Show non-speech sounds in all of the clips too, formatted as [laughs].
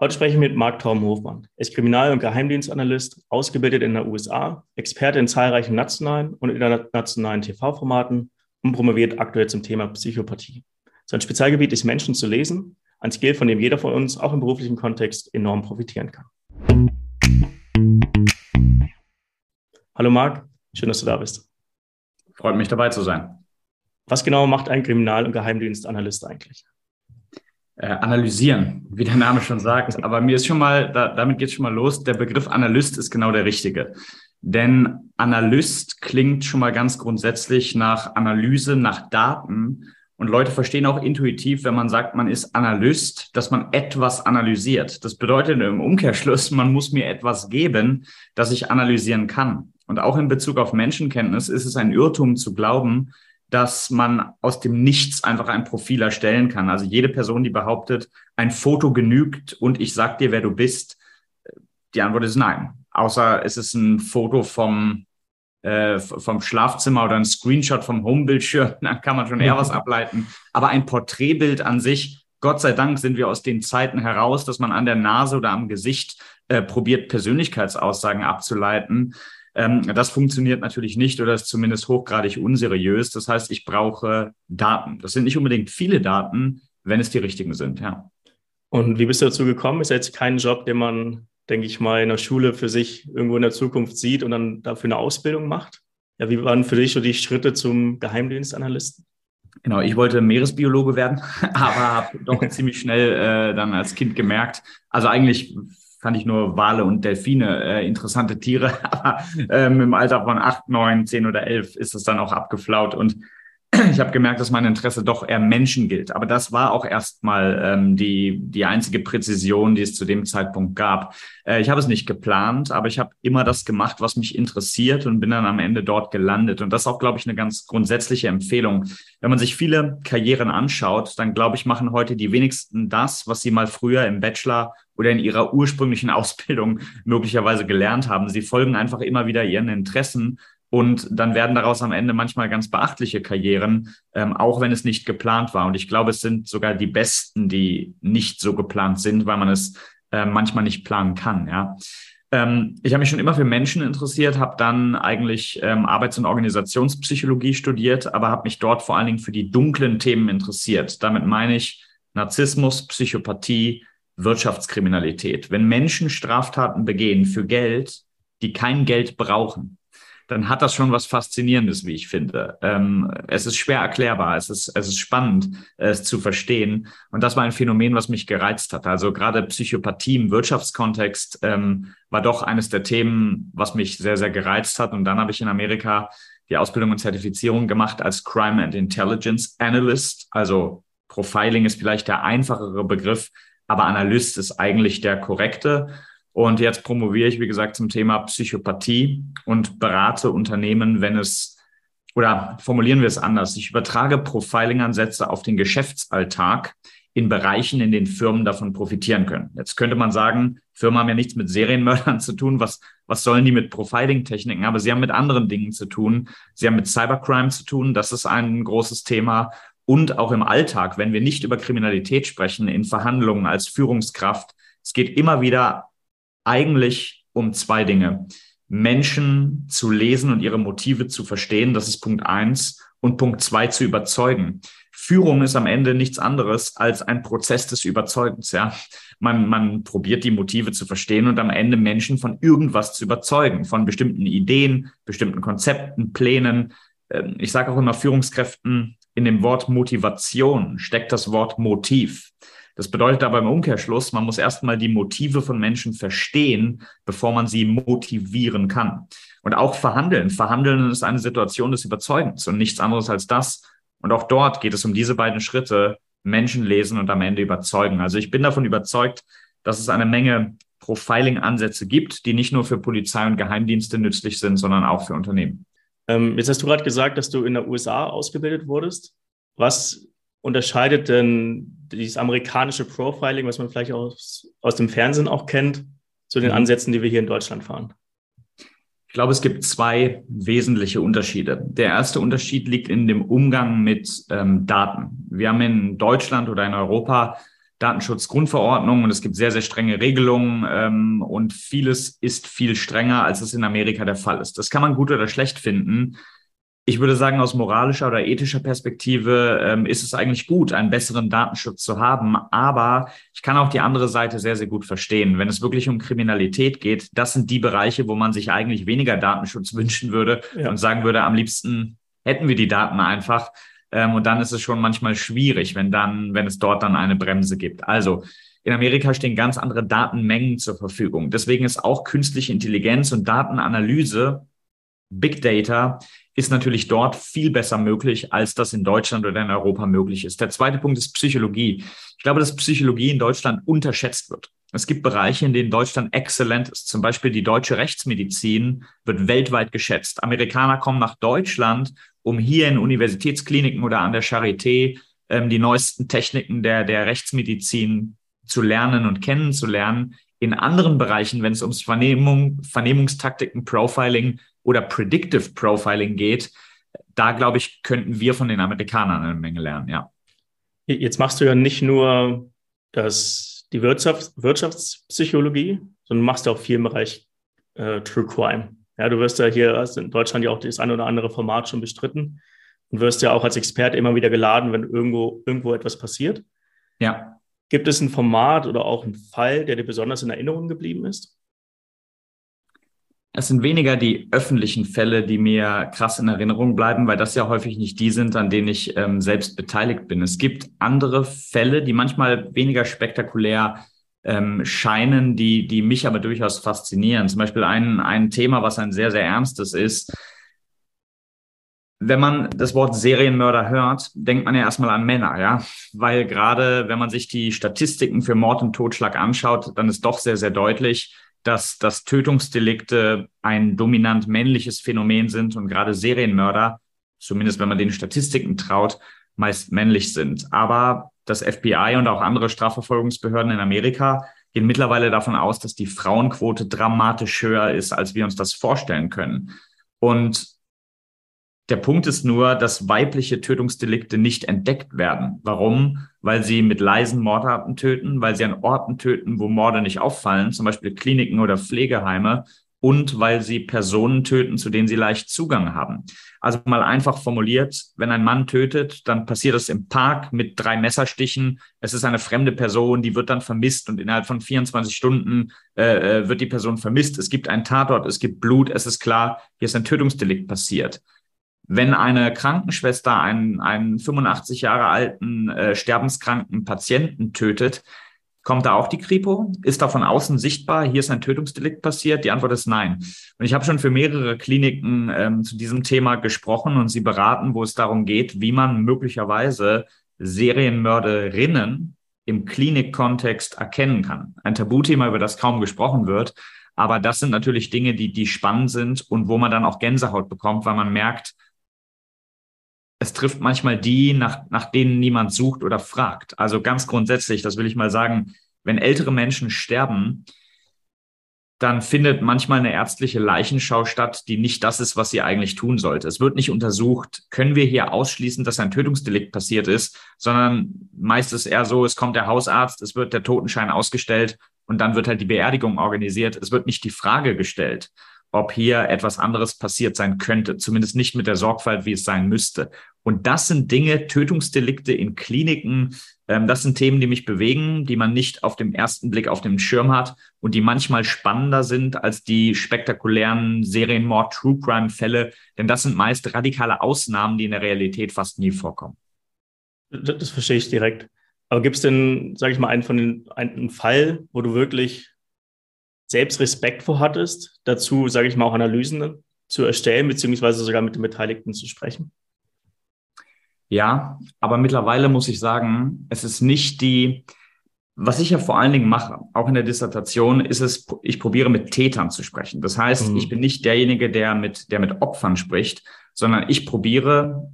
Heute spreche ich mit Marc Torben-Hofmann. Er ist Kriminal- und Geheimdienstanalyst, ausgebildet in den USA, Experte in zahlreichen nationalen und internationalen TV-Formaten und promoviert aktuell zum Thema Psychopathie. Sein Spezialgebiet ist Menschen zu lesen, ein Skill, von dem jeder von uns auch im beruflichen Kontext enorm profitieren kann. Hallo Marc, schön, dass du da bist. Freut mich dabei zu sein. Was genau macht ein Kriminal- und Geheimdienstanalyst eigentlich? Äh, analysieren, wie der Name schon sagt. Aber mir ist schon mal, da, damit geht es schon mal los. Der Begriff Analyst ist genau der richtige. Denn Analyst klingt schon mal ganz grundsätzlich nach Analyse, nach Daten. Und Leute verstehen auch intuitiv, wenn man sagt, man ist Analyst, dass man etwas analysiert. Das bedeutet im Umkehrschluss, man muss mir etwas geben, das ich analysieren kann. Und auch in Bezug auf Menschenkenntnis ist es ein Irrtum zu glauben, dass man aus dem Nichts einfach ein Profil erstellen kann. Also jede Person, die behauptet, ein Foto genügt und ich sag dir, wer du bist, die Antwort ist nein. Außer es ist ein Foto vom, äh, vom Schlafzimmer oder ein Screenshot vom Homebildschirm, [laughs] dann kann man schon eher was ableiten. Aber ein Porträtbild an sich, Gott sei Dank sind wir aus den Zeiten heraus, dass man an der Nase oder am Gesicht äh, probiert, Persönlichkeitsaussagen abzuleiten. Ähm, das funktioniert natürlich nicht oder ist zumindest hochgradig unseriös. Das heißt, ich brauche Daten. Das sind nicht unbedingt viele Daten, wenn es die richtigen sind, ja. Und wie bist du dazu gekommen? Ist ja jetzt kein Job, den man, denke ich mal, in der Schule für sich irgendwo in der Zukunft sieht und dann dafür eine Ausbildung macht. Ja, wie waren für dich so die Schritte zum Geheimdienstanalysten? Genau, ich wollte Meeresbiologe werden, [laughs] aber habe doch ziemlich schnell äh, dann als Kind gemerkt, also eigentlich fand ich nur Wale und Delfine äh, interessante Tiere. [laughs] Aber ähm, im Alter von acht, neun, zehn oder elf ist es dann auch abgeflaut. Und ich habe gemerkt, dass mein Interesse doch eher Menschen gilt. Aber das war auch erstmal ähm, die, die einzige Präzision, die es zu dem Zeitpunkt gab. Äh, ich habe es nicht geplant, aber ich habe immer das gemacht, was mich interessiert und bin dann am Ende dort gelandet. Und das ist auch, glaube ich, eine ganz grundsätzliche Empfehlung. Wenn man sich viele Karrieren anschaut, dann glaube ich, machen heute die wenigsten das, was sie mal früher im Bachelor oder in ihrer ursprünglichen [laughs] Ausbildung möglicherweise gelernt haben. Sie folgen einfach immer wieder ihren Interessen und dann werden daraus am Ende manchmal ganz beachtliche Karrieren, ähm, auch wenn es nicht geplant war. Und ich glaube, es sind sogar die besten, die nicht so geplant sind, weil man es äh, manchmal nicht planen kann. Ja. Ähm, ich habe mich schon immer für Menschen interessiert, habe dann eigentlich ähm, Arbeits- und Organisationspsychologie studiert, aber habe mich dort vor allen Dingen für die dunklen Themen interessiert. Damit meine ich Narzissmus, Psychopathie, Wirtschaftskriminalität. Wenn Menschen Straftaten begehen für Geld, die kein Geld brauchen, dann hat das schon was Faszinierendes, wie ich finde. Ähm, es ist schwer erklärbar, es ist, es ist spannend, es zu verstehen. Und das war ein Phänomen, was mich gereizt hat. Also gerade Psychopathie im Wirtschaftskontext ähm, war doch eines der Themen, was mich sehr, sehr gereizt hat. Und dann habe ich in Amerika die Ausbildung und Zertifizierung gemacht als Crime and Intelligence Analyst. Also Profiling ist vielleicht der einfachere Begriff, aber Analyst ist eigentlich der korrekte. Und jetzt promoviere ich, wie gesagt, zum Thema Psychopathie und berate Unternehmen, wenn es, oder formulieren wir es anders, ich übertrage Profiling-Ansätze auf den Geschäftsalltag in Bereichen, in denen Firmen davon profitieren können. Jetzt könnte man sagen, Firmen haben ja nichts mit Serienmördern [laughs] zu tun. Was, was sollen die mit Profiling-Techniken? Aber sie haben mit anderen Dingen zu tun. Sie haben mit Cybercrime zu tun. Das ist ein großes Thema. Und auch im Alltag, wenn wir nicht über Kriminalität sprechen, in Verhandlungen als Führungskraft. Es geht immer wieder eigentlich um zwei Dinge. Menschen zu lesen und ihre Motive zu verstehen, das ist Punkt eins. Und Punkt zwei zu überzeugen. Führung ist am Ende nichts anderes als ein Prozess des Überzeugens. Ja, man, man probiert die Motive zu verstehen und am Ende Menschen von irgendwas zu überzeugen, von bestimmten Ideen, bestimmten Konzepten, Plänen. Ähm, ich sage auch immer Führungskräften, in dem Wort Motivation steckt das Wort Motiv. Das bedeutet aber im Umkehrschluss, man muss erstmal die Motive von Menschen verstehen, bevor man sie motivieren kann. Und auch verhandeln. Verhandeln ist eine Situation des Überzeugens und nichts anderes als das. Und auch dort geht es um diese beiden Schritte, Menschen lesen und am Ende überzeugen. Also ich bin davon überzeugt, dass es eine Menge Profiling-Ansätze gibt, die nicht nur für Polizei und Geheimdienste nützlich sind, sondern auch für Unternehmen. Ähm, jetzt hast du gerade gesagt, dass du in der USA ausgebildet wurdest. Was unterscheidet denn dieses amerikanische Profiling, was man vielleicht aus, aus dem Fernsehen auch kennt, zu den mhm. Ansätzen, die wir hier in Deutschland fahren? Ich glaube, es gibt zwei wesentliche Unterschiede. Der erste Unterschied liegt in dem Umgang mit ähm, Daten. Wir haben in Deutschland oder in Europa Datenschutzgrundverordnung und es gibt sehr, sehr strenge Regelungen ähm, und vieles ist viel strenger, als es in Amerika der Fall ist. Das kann man gut oder schlecht finden. Ich würde sagen, aus moralischer oder ethischer Perspektive ähm, ist es eigentlich gut, einen besseren Datenschutz zu haben. Aber ich kann auch die andere Seite sehr, sehr gut verstehen. Wenn es wirklich um Kriminalität geht, das sind die Bereiche, wo man sich eigentlich weniger Datenschutz [laughs] wünschen würde ja. und sagen würde, am liebsten hätten wir die Daten einfach. Ähm, und dann ist es schon manchmal schwierig, wenn dann, wenn es dort dann eine Bremse gibt. Also in Amerika stehen ganz andere Datenmengen zur Verfügung. Deswegen ist auch künstliche Intelligenz und Datenanalyse, Big Data, ist natürlich dort viel besser möglich, als das in Deutschland oder in Europa möglich ist. Der zweite Punkt ist Psychologie. Ich glaube, dass Psychologie in Deutschland unterschätzt wird. Es gibt Bereiche, in denen Deutschland exzellent ist. Zum Beispiel die deutsche Rechtsmedizin wird weltweit geschätzt. Amerikaner kommen nach Deutschland, um hier in Universitätskliniken oder an der Charité ähm, die neuesten Techniken der, der Rechtsmedizin zu lernen und kennenzulernen. In anderen Bereichen, wenn es ums Vernehmung, Vernehmungstaktiken, Profiling oder Predictive Profiling geht, da glaube ich, könnten wir von den Amerikanern eine Menge lernen, ja. Jetzt machst du ja nicht nur das die Wirtschafts Wirtschaftspsychologie, sondern machst auch viel im Bereich äh, True Crime. Ja, du wirst ja hier in Deutschland ja auch das eine oder andere Format schon bestritten und wirst ja auch als Experte immer wieder geladen, wenn irgendwo, irgendwo etwas passiert. Ja. Gibt es ein Format oder auch einen Fall, der dir besonders in Erinnerung geblieben ist? Es sind weniger die öffentlichen Fälle, die mir krass in Erinnerung bleiben, weil das ja häufig nicht die sind, an denen ich ähm, selbst beteiligt bin. Es gibt andere Fälle, die manchmal weniger spektakulär ähm, scheinen, die, die mich aber durchaus faszinieren. Zum Beispiel ein, ein Thema, was ein sehr, sehr ernstes ist. Wenn man das Wort Serienmörder hört, denkt man ja erstmal an Männer, ja, weil gerade wenn man sich die Statistiken für Mord und Totschlag anschaut, dann ist doch sehr, sehr deutlich, dass, dass Tötungsdelikte ein dominant männliches Phänomen sind und gerade Serienmörder, zumindest wenn man den Statistiken traut, meist männlich sind. Aber das FBI und auch andere Strafverfolgungsbehörden in Amerika gehen mittlerweile davon aus, dass die Frauenquote dramatisch höher ist, als wir uns das vorstellen können. Und der Punkt ist nur, dass weibliche Tötungsdelikte nicht entdeckt werden. Warum? Weil sie mit leisen Mordarten töten, weil sie an Orten töten, wo Morde nicht auffallen, zum Beispiel Kliniken oder Pflegeheime, und weil sie Personen töten, zu denen sie leicht Zugang haben. Also mal einfach formuliert, wenn ein Mann tötet, dann passiert das im Park mit drei Messerstichen. Es ist eine fremde Person, die wird dann vermisst und innerhalb von 24 Stunden äh, äh, wird die Person vermisst. Es gibt einen Tatort, es gibt Blut, es ist klar, hier ist ein Tötungsdelikt passiert. Wenn eine Krankenschwester einen, einen 85 Jahre alten äh, sterbenskranken Patienten tötet, kommt da auch die Kripo? Ist da von außen sichtbar, hier ist ein Tötungsdelikt passiert? Die Antwort ist nein. Und ich habe schon für mehrere Kliniken ähm, zu diesem Thema gesprochen und sie beraten, wo es darum geht, wie man möglicherweise Serienmörderinnen im Klinikkontext erkennen kann. Ein Tabuthema, über das kaum gesprochen wird. Aber das sind natürlich Dinge, die, die spannend sind und wo man dann auch Gänsehaut bekommt, weil man merkt, es trifft manchmal die, nach, nach denen niemand sucht oder fragt. Also ganz grundsätzlich, das will ich mal sagen, wenn ältere Menschen sterben, dann findet manchmal eine ärztliche Leichenschau statt, die nicht das ist, was sie eigentlich tun sollte. Es wird nicht untersucht, können wir hier ausschließen, dass ein Tötungsdelikt passiert ist, sondern meist ist eher so, es kommt der Hausarzt, es wird der Totenschein ausgestellt und dann wird halt die Beerdigung organisiert. Es wird nicht die Frage gestellt, ob hier etwas anderes passiert sein könnte, zumindest nicht mit der Sorgfalt, wie es sein müsste. Und das sind Dinge, Tötungsdelikte in Kliniken, ähm, das sind Themen, die mich bewegen, die man nicht auf dem ersten Blick auf dem Schirm hat und die manchmal spannender sind als die spektakulären Serienmord, True Crime Fälle, denn das sind meist radikale Ausnahmen, die in der Realität fast nie vorkommen. Das, das verstehe ich direkt. Aber gibt es denn, sage ich mal, einen von den einen Fall, wo du wirklich selbst Respekt vor hattest, dazu, sage ich mal, auch Analysen zu erstellen, beziehungsweise sogar mit den Beteiligten zu sprechen? Ja, aber mittlerweile muss ich sagen, es ist nicht die, was ich ja vor allen Dingen mache, auch in der Dissertation, ist es, ich probiere mit Tätern zu sprechen. Das heißt, mhm. ich bin nicht derjenige, der mit, der mit Opfern spricht, sondern ich probiere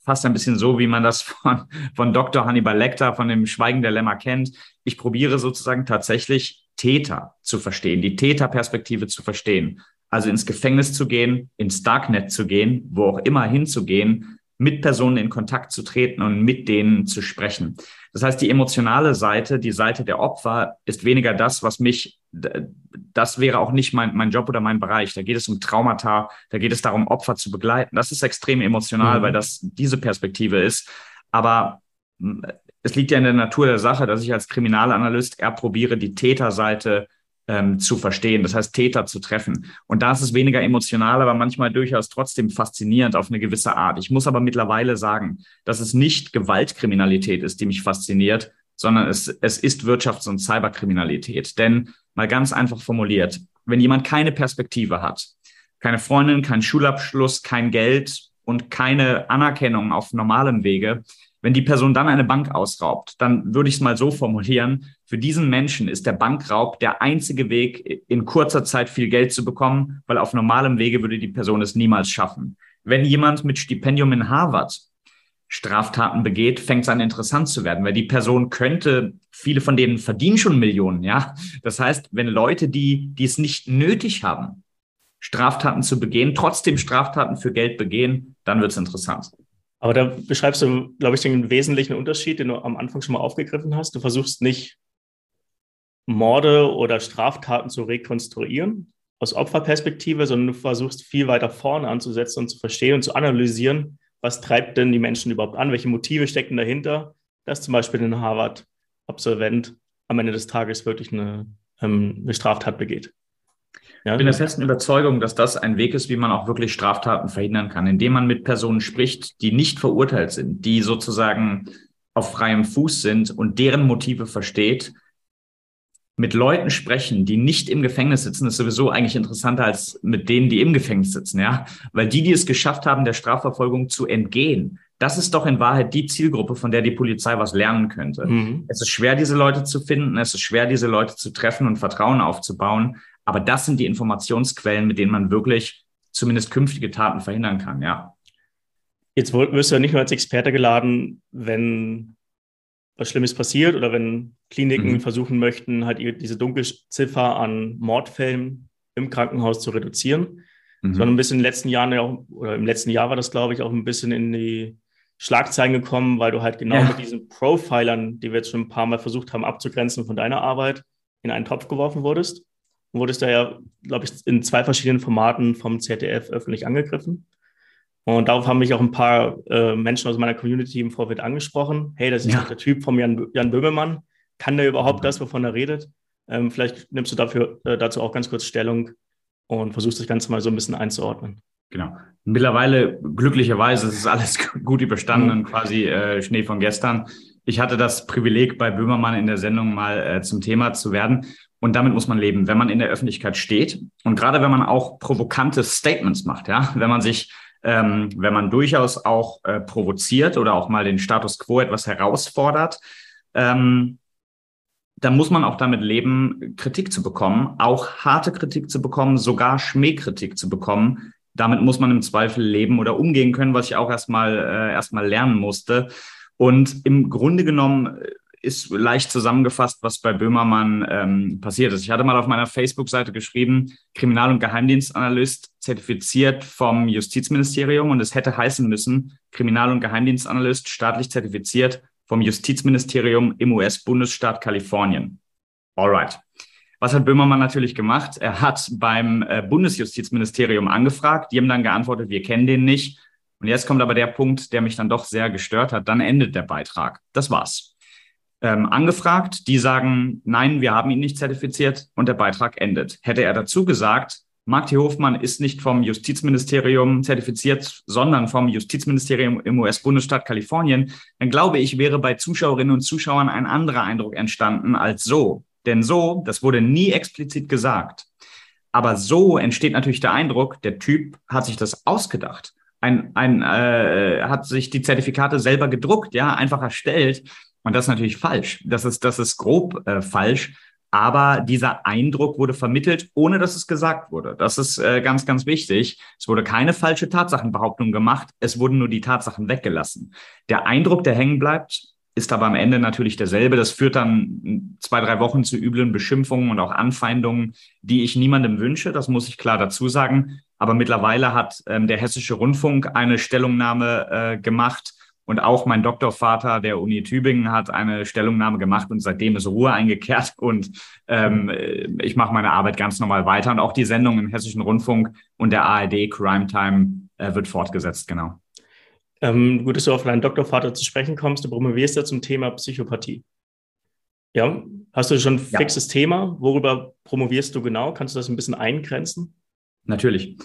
fast ein bisschen so, wie man das von, von Dr. Hannibal Lecter, von dem Schweigen der Lämmer kennt. Ich probiere sozusagen tatsächlich Täter zu verstehen, die Täterperspektive zu verstehen. Also ins Gefängnis zu gehen, ins Darknet zu gehen, wo auch immer hinzugehen, mit Personen in Kontakt zu treten und mit denen zu sprechen. Das heißt, die emotionale Seite, die Seite der Opfer, ist weniger das, was mich, das wäre auch nicht mein, mein Job oder mein Bereich. Da geht es um Traumata, da geht es darum, Opfer zu begleiten. Das ist extrem emotional, mhm. weil das diese Perspektive ist. Aber es liegt ja in der Natur der Sache, dass ich als Kriminalanalyst eher probiere, die Täterseite ähm, zu verstehen, das heißt Täter zu treffen. Und da ist es weniger emotional, aber manchmal durchaus trotzdem faszinierend auf eine gewisse Art. Ich muss aber mittlerweile sagen, dass es nicht Gewaltkriminalität ist, die mich fasziniert, sondern es, es ist Wirtschafts- und Cyberkriminalität. Denn mal ganz einfach formuliert, wenn jemand keine Perspektive hat, keine Freundin, keinen Schulabschluss, kein Geld und keine Anerkennung auf normalem Wege, wenn die Person dann eine Bank ausraubt, dann würde ich es mal so formulieren, für diesen Menschen ist der Bankraub der einzige Weg, in kurzer Zeit viel Geld zu bekommen, weil auf normalem Wege würde die Person es niemals schaffen. Wenn jemand mit Stipendium in Harvard Straftaten begeht, fängt es an interessant zu werden, weil die Person könnte, viele von denen verdienen schon Millionen, ja. Das heißt, wenn Leute, die, die es nicht nötig haben, Straftaten zu begehen, trotzdem Straftaten für Geld begehen, dann wird es interessant. Aber da beschreibst du, glaube ich, den wesentlichen Unterschied, den du am Anfang schon mal aufgegriffen hast. Du versuchst nicht Morde oder Straftaten zu rekonstruieren aus Opferperspektive, sondern du versuchst viel weiter vorne anzusetzen und zu verstehen und zu analysieren, was treibt denn die Menschen überhaupt an, welche Motive stecken dahinter, dass zum Beispiel ein Harvard-Absolvent am Ende des Tages wirklich eine, ähm, eine Straftat begeht. Ja, ich bin der festen Überzeugung, dass das ein Weg ist, wie man auch wirklich Straftaten verhindern kann, indem man mit Personen spricht, die nicht verurteilt sind, die sozusagen auf freiem Fuß sind und deren Motive versteht. Mit Leuten sprechen, die nicht im Gefängnis sitzen, ist sowieso eigentlich interessanter als mit denen, die im Gefängnis sitzen, ja. Weil die, die es geschafft haben, der Strafverfolgung zu entgehen, das ist doch in Wahrheit die Zielgruppe, von der die Polizei was lernen könnte. Mhm. Es ist schwer, diese Leute zu finden, es ist schwer, diese Leute zu treffen und Vertrauen aufzubauen. Aber das sind die Informationsquellen, mit denen man wirklich zumindest künftige Taten verhindern kann, ja. Jetzt wirst du ja nicht nur als Experte geladen, wenn was Schlimmes passiert oder wenn Kliniken mhm. versuchen möchten, halt diese Dunkelziffer an Mordfällen im Krankenhaus zu reduzieren, mhm. sondern ein bisschen in den letzten Jahren auch, oder im letzten Jahr war das, glaube ich, auch ein bisschen in die Schlagzeilen gekommen, weil du halt genau ja. mit diesen Profilern, die wir jetzt schon ein paar Mal versucht haben abzugrenzen von deiner Arbeit, in einen Topf geworfen wurdest wurdest da ja, glaube ich, in zwei verschiedenen Formaten vom ZDF öffentlich angegriffen. Und darauf haben mich auch ein paar äh, Menschen aus meiner Community im Vorfeld angesprochen. Hey, das ist ja. der Typ von Jan, Jan Böhmermann. Kann der überhaupt mhm. das, wovon er redet? Ähm, vielleicht nimmst du dafür, äh, dazu auch ganz kurz Stellung und versuchst das Ganze mal so ein bisschen einzuordnen. Genau. Mittlerweile, glücklicherweise, ist alles [laughs] gut überstanden, mhm. quasi äh, Schnee von gestern. Ich hatte das Privileg, bei Böhmermann in der Sendung mal äh, zum Thema zu werden. Und damit muss man leben, wenn man in der Öffentlichkeit steht. Und gerade wenn man auch provokante Statements macht, ja, wenn man sich, ähm, wenn man durchaus auch äh, provoziert oder auch mal den Status quo etwas herausfordert, ähm, dann muss man auch damit leben, Kritik zu bekommen, auch harte Kritik zu bekommen, sogar Schmähkritik zu bekommen. Damit muss man im Zweifel leben oder umgehen können, was ich auch erstmal äh, erstmal lernen musste. Und im Grunde genommen ist leicht zusammengefasst, was bei Böhmermann ähm, passiert ist. Ich hatte mal auf meiner Facebook-Seite geschrieben, Kriminal- und Geheimdienstanalyst zertifiziert vom Justizministerium und es hätte heißen müssen, Kriminal- und Geheimdienstanalyst staatlich zertifiziert vom Justizministerium im US-Bundesstaat Kalifornien. Alright. Was hat Böhmermann natürlich gemacht? Er hat beim äh, Bundesjustizministerium angefragt. Die haben dann geantwortet, wir kennen den nicht. Und jetzt kommt aber der Punkt, der mich dann doch sehr gestört hat. Dann endet der Beitrag. Das war's ähm, angefragt. Die sagen, nein, wir haben ihn nicht zertifiziert und der Beitrag endet. Hätte er dazu gesagt, Mark T. Hofmann ist nicht vom Justizministerium zertifiziert, sondern vom Justizministerium im US-Bundesstaat Kalifornien, dann glaube ich, wäre bei Zuschauerinnen und Zuschauern ein anderer Eindruck entstanden als so. Denn so, das wurde nie explizit gesagt. Aber so entsteht natürlich der Eindruck, der Typ hat sich das ausgedacht. Ein, ein, äh, hat sich die Zertifikate selber gedruckt, ja, einfach erstellt und das ist natürlich falsch. Das ist, das ist grob äh, falsch. Aber dieser Eindruck wurde vermittelt, ohne dass es gesagt wurde. Das ist äh, ganz, ganz wichtig. Es wurde keine falsche Tatsachenbehauptung gemacht. Es wurden nur die Tatsachen weggelassen. Der Eindruck, der hängen bleibt, ist aber am Ende natürlich derselbe. Das führt dann zwei, drei Wochen zu üblen Beschimpfungen und auch Anfeindungen, die ich niemandem wünsche. Das muss ich klar dazu sagen. Aber mittlerweile hat ähm, der Hessische Rundfunk eine Stellungnahme äh, gemacht und auch mein Doktorvater der Uni Tübingen hat eine Stellungnahme gemacht und seitdem ist Ruhe eingekehrt und ähm, ich mache meine Arbeit ganz normal weiter. Und auch die Sendung im Hessischen Rundfunk und der ARD Crime Time äh, wird fortgesetzt, genau. Ähm, gut, dass du auf deinen Doktorvater zu sprechen kommst. Du promovierst ja zum Thema Psychopathie. Ja, hast du schon ein ja. fixes Thema? Worüber promovierst du genau? Kannst du das ein bisschen eingrenzen? Natürlich.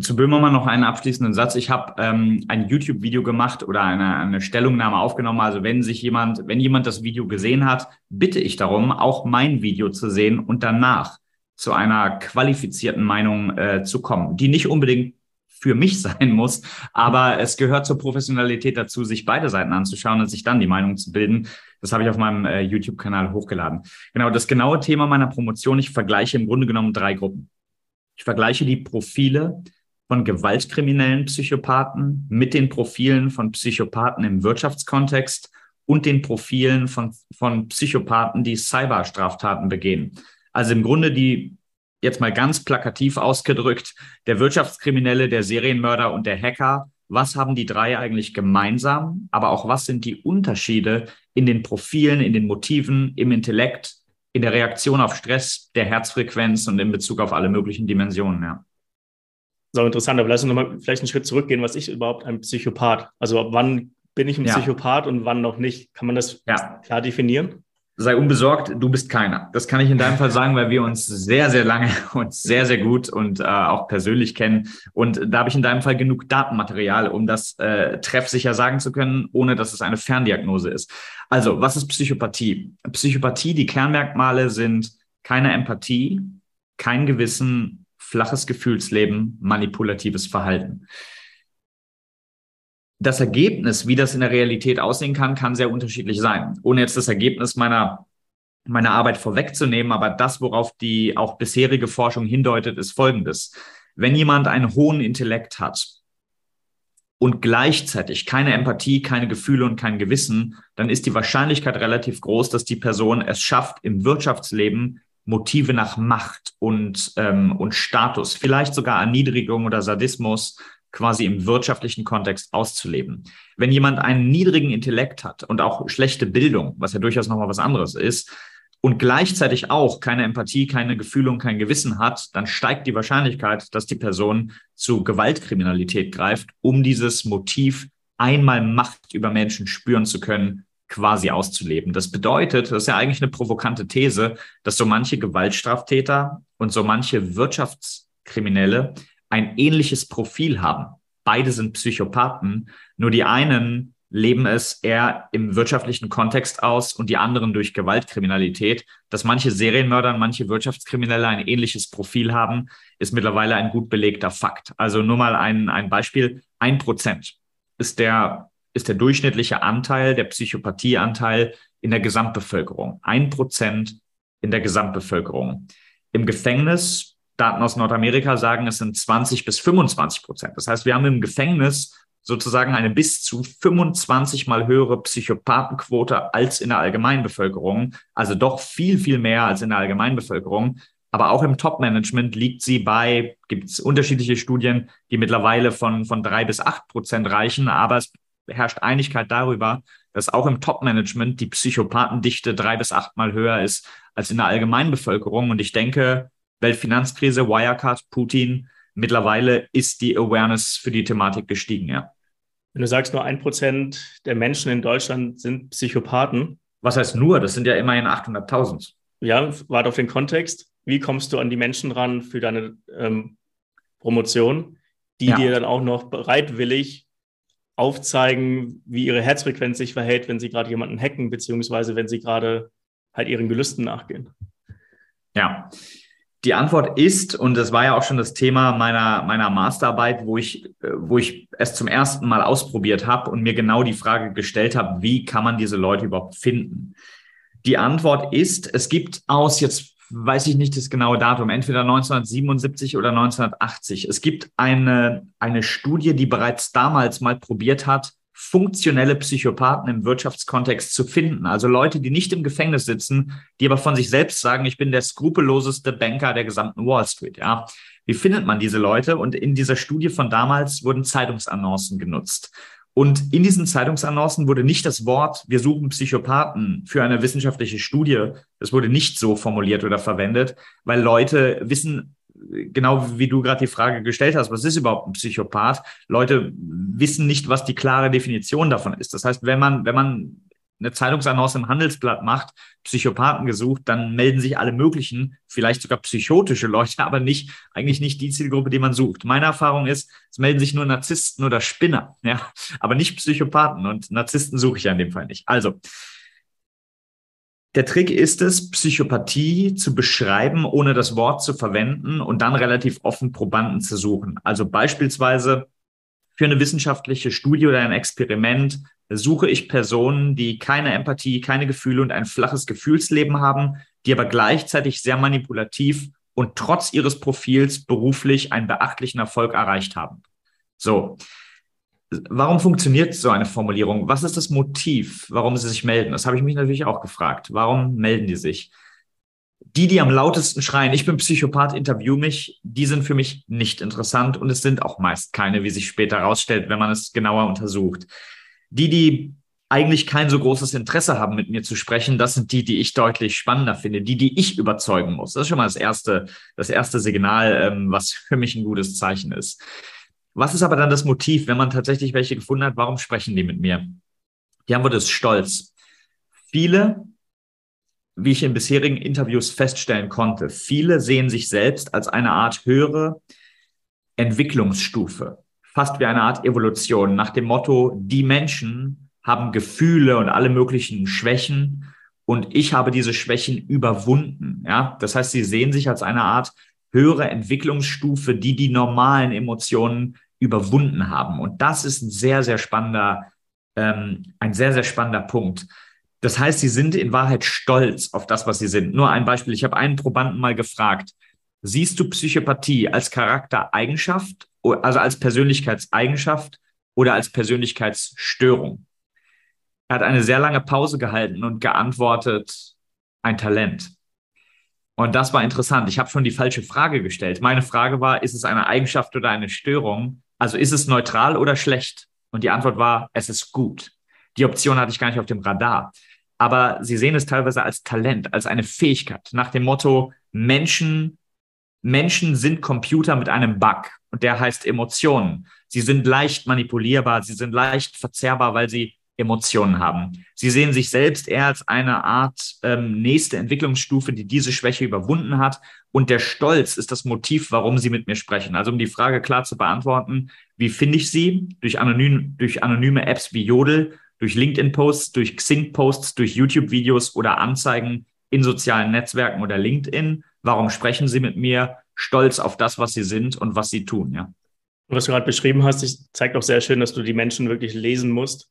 Zu Böhmermann noch einen abschließenden Satz. Ich habe ähm, ein YouTube-Video gemacht oder eine, eine Stellungnahme aufgenommen. Also wenn sich jemand, wenn jemand das Video gesehen hat, bitte ich darum, auch mein Video zu sehen und danach zu einer qualifizierten Meinung äh, zu kommen, die nicht unbedingt für mich [laughs] sein muss, aber es gehört zur Professionalität dazu, sich beide Seiten anzuschauen und sich dann die Meinung zu bilden. Das habe ich auf meinem äh, YouTube-Kanal hochgeladen. Genau, das genaue Thema meiner Promotion, ich vergleiche im Grunde genommen drei Gruppen. Ich vergleiche die Profile von gewaltkriminellen Psychopathen mit den Profilen von Psychopathen im Wirtschaftskontext und den Profilen von, von Psychopathen, die Cyberstraftaten begehen. Also im Grunde die, jetzt mal ganz plakativ ausgedrückt, der Wirtschaftskriminelle, der Serienmörder und der Hacker. Was haben die drei eigentlich gemeinsam? Aber auch was sind die Unterschiede in den Profilen, in den Motiven, im Intellekt in der Reaktion auf Stress, der Herzfrequenz und in Bezug auf alle möglichen Dimensionen, ja. So interessant, aber lass uns nochmal vielleicht einen Schritt zurückgehen. Was ist überhaupt ein Psychopath? Also wann bin ich ein ja. Psychopath und wann noch nicht? Kann man das ja. klar definieren? Sei unbesorgt, du bist keiner. Das kann ich in deinem Fall sagen, weil wir uns sehr, sehr lange [laughs] und sehr, sehr gut und äh, auch persönlich kennen. Und da habe ich in deinem Fall genug Datenmaterial, um das äh, treffsicher sagen zu können, ohne dass es eine Ferndiagnose ist. Also, was ist Psychopathie? Psychopathie, die Kernmerkmale sind keine Empathie, kein Gewissen, flaches Gefühlsleben, manipulatives Verhalten das Ergebnis, wie das in der Realität aussehen kann, kann sehr unterschiedlich sein. Ohne jetzt das Ergebnis meiner, meiner Arbeit vorwegzunehmen, aber das, worauf die auch bisherige Forschung hindeutet, ist Folgendes. Wenn jemand einen hohen Intellekt hat und gleichzeitig keine Empathie, keine Gefühle und kein Gewissen, dann ist die Wahrscheinlichkeit relativ groß, dass die Person es schafft, im Wirtschaftsleben Motive nach Macht und, ähm, und Status, vielleicht sogar Erniedrigung oder Sadismus quasi im wirtschaftlichen Kontext auszuleben. Wenn jemand einen niedrigen Intellekt hat und auch schlechte Bildung, was ja durchaus nochmal was anderes ist, und gleichzeitig auch keine Empathie, keine Gefühle und kein Gewissen hat, dann steigt die Wahrscheinlichkeit, dass die Person zu Gewaltkriminalität greift, um dieses Motiv einmal Macht über Menschen spüren zu können, quasi auszuleben. Das bedeutet, das ist ja eigentlich eine provokante These, dass so manche Gewaltstraftäter und so manche Wirtschaftskriminelle ein ähnliches Profil haben. Beide sind Psychopathen, nur die einen leben es eher im wirtschaftlichen Kontext aus und die anderen durch Gewaltkriminalität. Dass manche Serienmörder und manche Wirtschaftskriminelle ein ähnliches Profil haben, ist mittlerweile ein gut belegter Fakt. Also nur mal ein, ein Beispiel. Ein Prozent ist der, ist der durchschnittliche Anteil, der Psychopathieanteil in der Gesamtbevölkerung. Ein Prozent in der Gesamtbevölkerung. Im Gefängnis Daten aus Nordamerika sagen, es sind 20 bis 25 Prozent. Das heißt, wir haben im Gefängnis sozusagen eine bis zu 25 mal höhere Psychopathenquote als in der Allgemeinbevölkerung. Also doch viel, viel mehr als in der Allgemeinbevölkerung. Aber auch im Top-Management liegt sie bei, gibt es unterschiedliche Studien, die mittlerweile von, von drei bis acht Prozent reichen. Aber es herrscht Einigkeit darüber, dass auch im Top-Management die Psychopathendichte drei bis acht mal höher ist als in der Allgemeinbevölkerung. Und ich denke, Weltfinanzkrise, Wirecard, Putin, mittlerweile ist die Awareness für die Thematik gestiegen, ja. Wenn du sagst, nur ein Prozent der Menschen in Deutschland sind Psychopathen. Was heißt nur? Das sind ja immerhin 800.000. Ja, warte auf den Kontext. Wie kommst du an die Menschen ran für deine ähm, Promotion, die ja. dir dann auch noch bereitwillig aufzeigen, wie ihre Herzfrequenz sich verhält, wenn sie gerade jemanden hacken, beziehungsweise wenn sie gerade halt ihren Gelüsten nachgehen? Ja, die Antwort ist, und das war ja auch schon das Thema meiner, meiner Masterarbeit, wo ich, äh, wo ich es zum ersten Mal ausprobiert habe und mir genau die Frage gestellt habe, wie kann man diese Leute überhaupt finden? Die Antwort ist, es gibt aus, jetzt weiß ich nicht das genaue Datum, entweder 1977 oder 1980. Es gibt eine, eine Studie, die bereits damals mal probiert hat, funktionelle Psychopathen im Wirtschaftskontext zu finden. Also Leute, die nicht im Gefängnis sitzen, die aber von sich selbst sagen, ich bin der skrupelloseste Banker der gesamten Wall Street. Ja. Wie findet man diese Leute? Und in dieser Studie von damals wurden Zeitungsannoncen genutzt. Und in diesen Zeitungsannoncen wurde nicht das Wort, wir suchen Psychopathen für eine wissenschaftliche Studie, das wurde nicht so formuliert oder verwendet, weil Leute wissen, genau wie du gerade die Frage gestellt hast, was ist überhaupt ein Psychopath? Leute wissen nicht, was die klare Definition davon ist. Das heißt, wenn man, wenn man eine Zeitungsannonce im Handelsblatt macht, Psychopathen gesucht, dann melden sich alle möglichen, vielleicht sogar psychotische Leute, [laughs] aber nicht, eigentlich nicht die Zielgruppe, die man sucht. Meine Erfahrung ist, es melden sich nur Narzissten oder Spinner, ja, aber nicht Psychopathen und Narzissten suche ich ja in dem Fall nicht. Also, der Trick ist es, Psychopathie zu beschreiben, ohne das Wort zu verwenden und dann relativ offen Probanden zu suchen. Also beispielsweise für eine wissenschaftliche Studie oder ein Experiment suche ich Personen, die keine Empathie, keine Gefühle und ein flaches Gefühlsleben haben, die aber gleichzeitig sehr manipulativ und trotz ihres Profils beruflich einen beachtlichen Erfolg erreicht haben. So. Warum funktioniert so eine Formulierung? Was ist das Motiv, warum sie sich melden? Das habe ich mich natürlich auch gefragt. Warum melden die sich? Die, die am lautesten schreien, ich bin Psychopath, interview mich, die sind für mich nicht interessant und es sind auch meist keine, wie sich später herausstellt, wenn man es genauer untersucht. Die, die eigentlich kein so großes Interesse haben, mit mir zu sprechen, das sind die, die ich deutlich spannender finde, die, die ich überzeugen muss. Das ist schon mal das erste, das erste Signal, ähm, was für mich ein gutes Zeichen ist. Was ist aber dann das Motiv, wenn man tatsächlich welche gefunden hat? Warum sprechen die mit mir? Die Antwort ist Stolz. Viele, wie ich in bisherigen Interviews feststellen konnte, viele sehen sich selbst als eine Art höhere Entwicklungsstufe, fast wie eine Art Evolution, nach dem Motto, die Menschen haben Gefühle und alle möglichen Schwächen und ich habe diese Schwächen überwunden. Ja, das heißt, sie sehen sich als eine Art höhere Entwicklungsstufe, die die normalen Emotionen überwunden haben. Und das ist ein sehr, sehr spannender, ähm, ein sehr, sehr spannender Punkt. Das heißt, sie sind in Wahrheit stolz auf das, was sie sind. Nur ein Beispiel. Ich habe einen Probanden mal gefragt, siehst du Psychopathie als Charaktereigenschaft, also als Persönlichkeitseigenschaft oder als Persönlichkeitsstörung? Er hat eine sehr lange Pause gehalten und geantwortet, ein Talent. Und das war interessant. Ich habe schon die falsche Frage gestellt. Meine Frage war, ist es eine Eigenschaft oder eine Störung? Also ist es neutral oder schlecht? Und die Antwort war, es ist gut. Die Option hatte ich gar nicht auf dem Radar. Aber sie sehen es teilweise als Talent, als eine Fähigkeit, nach dem Motto, Menschen, Menschen sind Computer mit einem Bug und der heißt Emotionen. Sie sind leicht manipulierbar, sie sind leicht verzerrbar, weil sie Emotionen haben. Sie sehen sich selbst eher als eine Art ähm, nächste Entwicklungsstufe, die diese Schwäche überwunden hat. Und der Stolz ist das Motiv, warum Sie mit mir sprechen. Also um die Frage klar zu beantworten, wie finde ich Sie? Durch, anonym, durch anonyme Apps wie Jodel, durch LinkedIn-Posts, durch Xing-Posts, durch YouTube-Videos oder Anzeigen in sozialen Netzwerken oder LinkedIn. Warum sprechen Sie mit mir? Stolz auf das, was Sie sind und was Sie tun, ja. Was du gerade beschrieben hast, zeigt auch sehr schön, dass du die Menschen wirklich lesen musst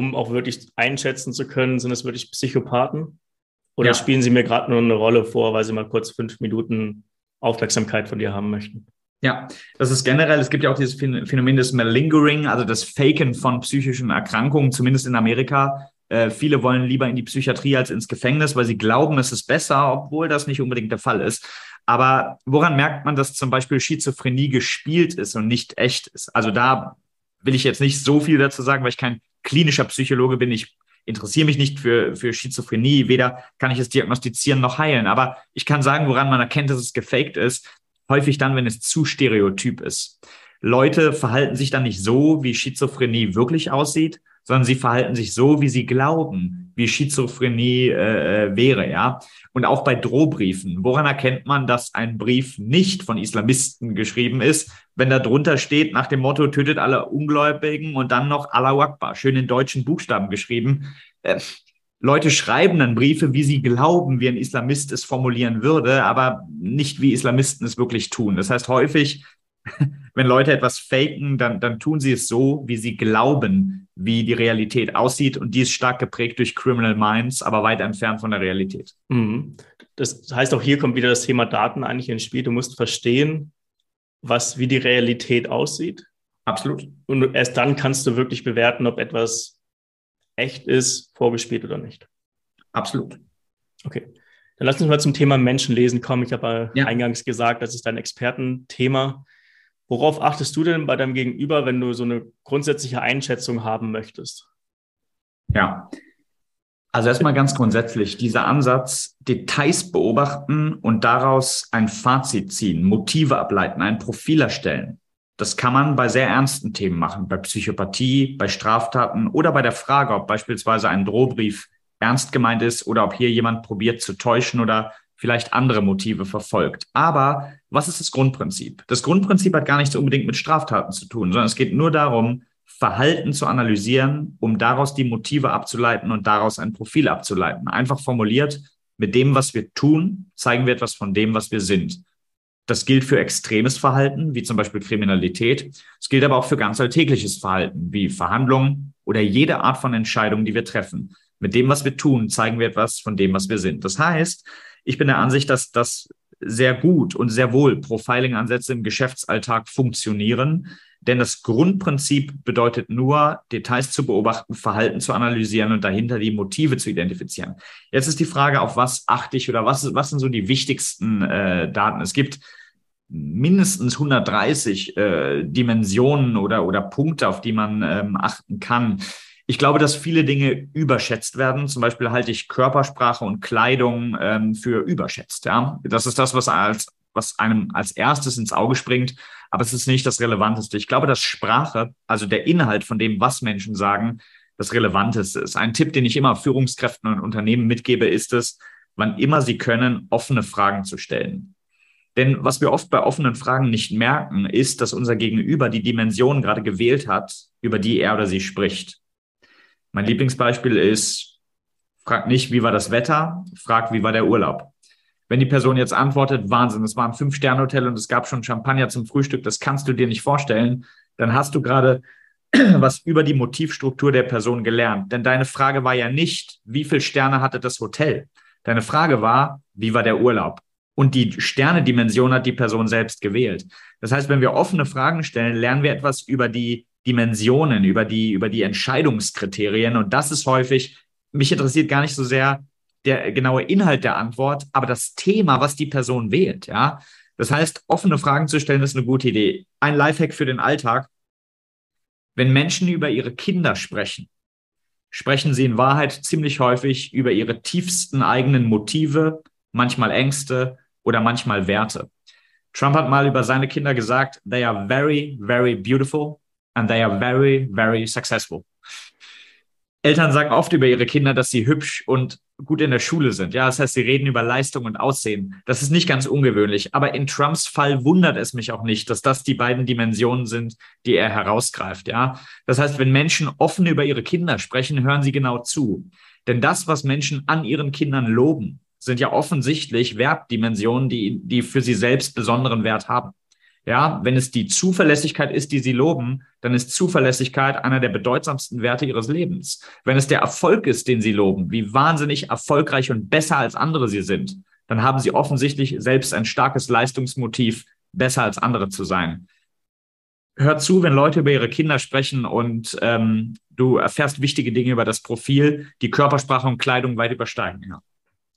um auch wirklich einschätzen zu können, sind es wirklich Psychopathen? Oder ja. spielen sie mir gerade nur eine Rolle vor, weil sie mal kurz fünf Minuten Aufmerksamkeit von dir haben möchten? Ja, das ist generell, es gibt ja auch dieses Phänomen des Malingering, also das Faken von psychischen Erkrankungen, zumindest in Amerika. Äh, viele wollen lieber in die Psychiatrie als ins Gefängnis, weil sie glauben, es ist besser, obwohl das nicht unbedingt der Fall ist. Aber woran merkt man, dass zum Beispiel Schizophrenie gespielt ist und nicht echt ist? Also da will ich jetzt nicht so viel dazu sagen, weil ich kein klinischer Psychologe bin. Ich interessiere mich nicht für, für Schizophrenie. Weder kann ich es diagnostizieren noch heilen. Aber ich kann sagen, woran man erkennt, dass es gefaked ist. Häufig dann, wenn es zu stereotyp ist. Leute verhalten sich dann nicht so, wie Schizophrenie wirklich aussieht, sondern sie verhalten sich so, wie sie glauben, wie Schizophrenie äh, äh, wäre, ja. Und auch bei Drohbriefen. Woran erkennt man, dass ein Brief nicht von Islamisten geschrieben ist, wenn da drunter steht, nach dem Motto, tötet alle Ungläubigen und dann noch Allah Akbar, schön in deutschen Buchstaben geschrieben. Äh, Leute schreiben dann Briefe, wie sie glauben, wie ein Islamist es formulieren würde, aber nicht wie Islamisten es wirklich tun. Das heißt, häufig wenn Leute etwas faken, dann, dann tun sie es so, wie sie glauben, wie die Realität aussieht. Und die ist stark geprägt durch Criminal Minds, aber weit entfernt von der Realität. Mhm. Das heißt, auch hier kommt wieder das Thema Daten eigentlich ins Spiel. Du musst verstehen, was, wie die Realität aussieht Absolut. Und erst dann kannst du wirklich bewerten, ob etwas echt ist, vorgespielt oder nicht. Absolut. Okay. Dann lass uns mal zum Thema Menschenlesen kommen. Ich habe ja. eingangs gesagt, das ist dein Expertenthema. Worauf achtest du denn bei deinem Gegenüber, wenn du so eine grundsätzliche Einschätzung haben möchtest? Ja, also erstmal ganz grundsätzlich, dieser Ansatz, Details beobachten und daraus ein Fazit ziehen, Motive ableiten, ein Profil erstellen. Das kann man bei sehr ernsten Themen machen, bei Psychopathie, bei Straftaten oder bei der Frage, ob beispielsweise ein Drohbrief ernst gemeint ist oder ob hier jemand probiert zu täuschen oder vielleicht andere Motive verfolgt. Aber was ist das Grundprinzip? Das Grundprinzip hat gar nichts unbedingt mit Straftaten zu tun, sondern es geht nur darum, Verhalten zu analysieren, um daraus die Motive abzuleiten und daraus ein Profil abzuleiten. Einfach formuliert, mit dem, was wir tun, zeigen wir etwas von dem, was wir sind. Das gilt für extremes Verhalten, wie zum Beispiel Kriminalität. Es gilt aber auch für ganz alltägliches Verhalten, wie Verhandlungen oder jede Art von Entscheidung, die wir treffen. Mit dem, was wir tun, zeigen wir etwas von dem, was wir sind. Das heißt, ich bin der Ansicht, dass das sehr gut und sehr wohl Profiling-Ansätze im Geschäftsalltag funktionieren. Denn das Grundprinzip bedeutet nur, Details zu beobachten, Verhalten zu analysieren und dahinter die Motive zu identifizieren. Jetzt ist die Frage, auf was achte ich oder was, was sind so die wichtigsten äh, Daten? Es gibt mindestens 130 äh, Dimensionen oder, oder Punkte, auf die man ähm, achten kann. Ich glaube, dass viele Dinge überschätzt werden. Zum Beispiel halte ich Körpersprache und Kleidung ähm, für überschätzt. Ja? Das ist das, was, als, was einem als erstes ins Auge springt. Aber es ist nicht das Relevanteste. Ich glaube, dass Sprache, also der Inhalt von dem, was Menschen sagen, das Relevanteste ist. Ein Tipp, den ich immer Führungskräften und Unternehmen mitgebe, ist es, wann immer sie können, offene Fragen zu stellen. Denn was wir oft bei offenen Fragen nicht merken, ist, dass unser Gegenüber die Dimension gerade gewählt hat, über die er oder sie spricht. Mein Lieblingsbeispiel ist, frag nicht, wie war das Wetter, frag, wie war der Urlaub. Wenn die Person jetzt antwortet, Wahnsinn, es war ein Fünf-Sterne-Hotel und es gab schon Champagner zum Frühstück, das kannst du dir nicht vorstellen, dann hast du gerade [clears throat] was über die Motivstruktur der Person gelernt. Denn deine Frage war ja nicht, wie viele Sterne hatte das Hotel? Deine Frage war, wie war der Urlaub? Und die Sterne-Dimension hat die Person selbst gewählt. Das heißt, wenn wir offene Fragen stellen, lernen wir etwas über die Dimensionen, über die, über die Entscheidungskriterien. Und das ist häufig, mich interessiert gar nicht so sehr der genaue Inhalt der Antwort, aber das Thema, was die Person wählt, ja. Das heißt, offene Fragen zu stellen, ist eine gute Idee. Ein Lifehack für den Alltag. Wenn Menschen über ihre Kinder sprechen, sprechen sie in Wahrheit ziemlich häufig über ihre tiefsten eigenen Motive, manchmal Ängste oder manchmal Werte. Trump hat mal über seine Kinder gesagt, they are very, very beautiful and they are very, very successful. Eltern sagen oft über ihre Kinder, dass sie hübsch und gut in der Schule sind. Ja, das heißt, sie reden über Leistung und Aussehen. Das ist nicht ganz ungewöhnlich. Aber in Trumps Fall wundert es mich auch nicht, dass das die beiden Dimensionen sind, die er herausgreift. Ja, das heißt, wenn Menschen offen über ihre Kinder sprechen, hören sie genau zu. Denn das, was Menschen an ihren Kindern loben, sind ja offensichtlich Wertdimensionen, die, die für sie selbst besonderen Wert haben. Ja, wenn es die Zuverlässigkeit ist, die Sie loben, dann ist Zuverlässigkeit einer der bedeutsamsten Werte Ihres Lebens. Wenn es der Erfolg ist, den Sie loben, wie wahnsinnig erfolgreich und besser als andere Sie sind, dann haben Sie offensichtlich selbst ein starkes Leistungsmotiv, besser als andere zu sein. Hör zu, wenn Leute über ihre Kinder sprechen und ähm, du erfährst wichtige Dinge über das Profil, die Körpersprache und Kleidung weit übersteigen. Ja.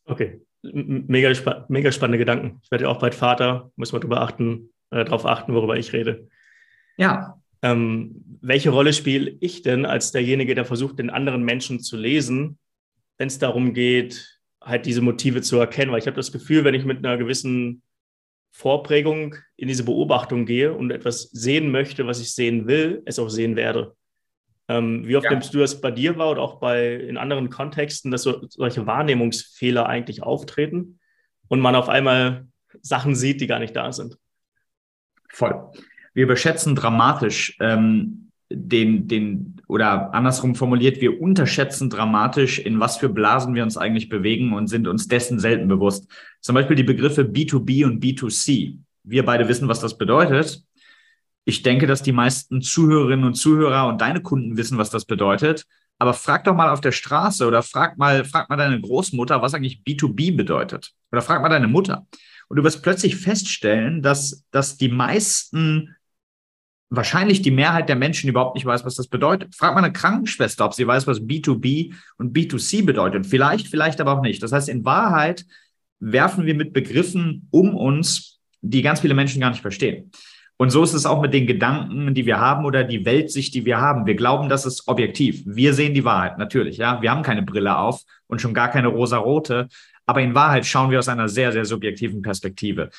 Okay, mega, mega spannende Gedanken. Ich werde auch bald Vater, muss man darüber achten, äh, darauf achten, worüber ich rede. Ja. Ähm, welche Rolle spiele ich denn als derjenige, der versucht, den anderen Menschen zu lesen, wenn es darum geht, halt diese Motive zu erkennen? Weil ich habe das Gefühl, wenn ich mit einer gewissen Vorprägung in diese Beobachtung gehe und etwas sehen möchte, was ich sehen will, es auch sehen werde. Ähm, wie oft ja. nimmst du das bei dir wahr oder auch bei in anderen Kontexten, dass so, solche Wahrnehmungsfehler eigentlich auftreten und man auf einmal Sachen sieht, die gar nicht da sind? Voll. Wir überschätzen dramatisch ähm, den, den, oder andersrum formuliert, wir unterschätzen dramatisch, in was für Blasen wir uns eigentlich bewegen und sind uns dessen selten bewusst. Zum Beispiel die Begriffe B2B und B2C. Wir beide wissen, was das bedeutet. Ich denke, dass die meisten Zuhörerinnen und Zuhörer und deine Kunden wissen, was das bedeutet. Aber frag doch mal auf der Straße oder frag mal, frag mal deine Großmutter, was eigentlich B2B bedeutet. Oder frag mal deine Mutter. Und du wirst plötzlich feststellen, dass, dass die meisten wahrscheinlich die Mehrheit der Menschen überhaupt nicht weiß, was das bedeutet. Frag mal eine Krankenschwester, ob sie weiß, was B2B und B2C bedeutet. Vielleicht, vielleicht aber auch nicht. Das heißt, in Wahrheit werfen wir mit Begriffen um uns, die ganz viele Menschen gar nicht verstehen. Und so ist es auch mit den Gedanken, die wir haben oder die Weltsicht, die wir haben. Wir glauben, das ist objektiv. Wir sehen die Wahrheit, natürlich. Ja, wir haben keine Brille auf und schon gar keine rosa-rote. Aber in Wahrheit schauen wir aus einer sehr, sehr subjektiven Perspektive.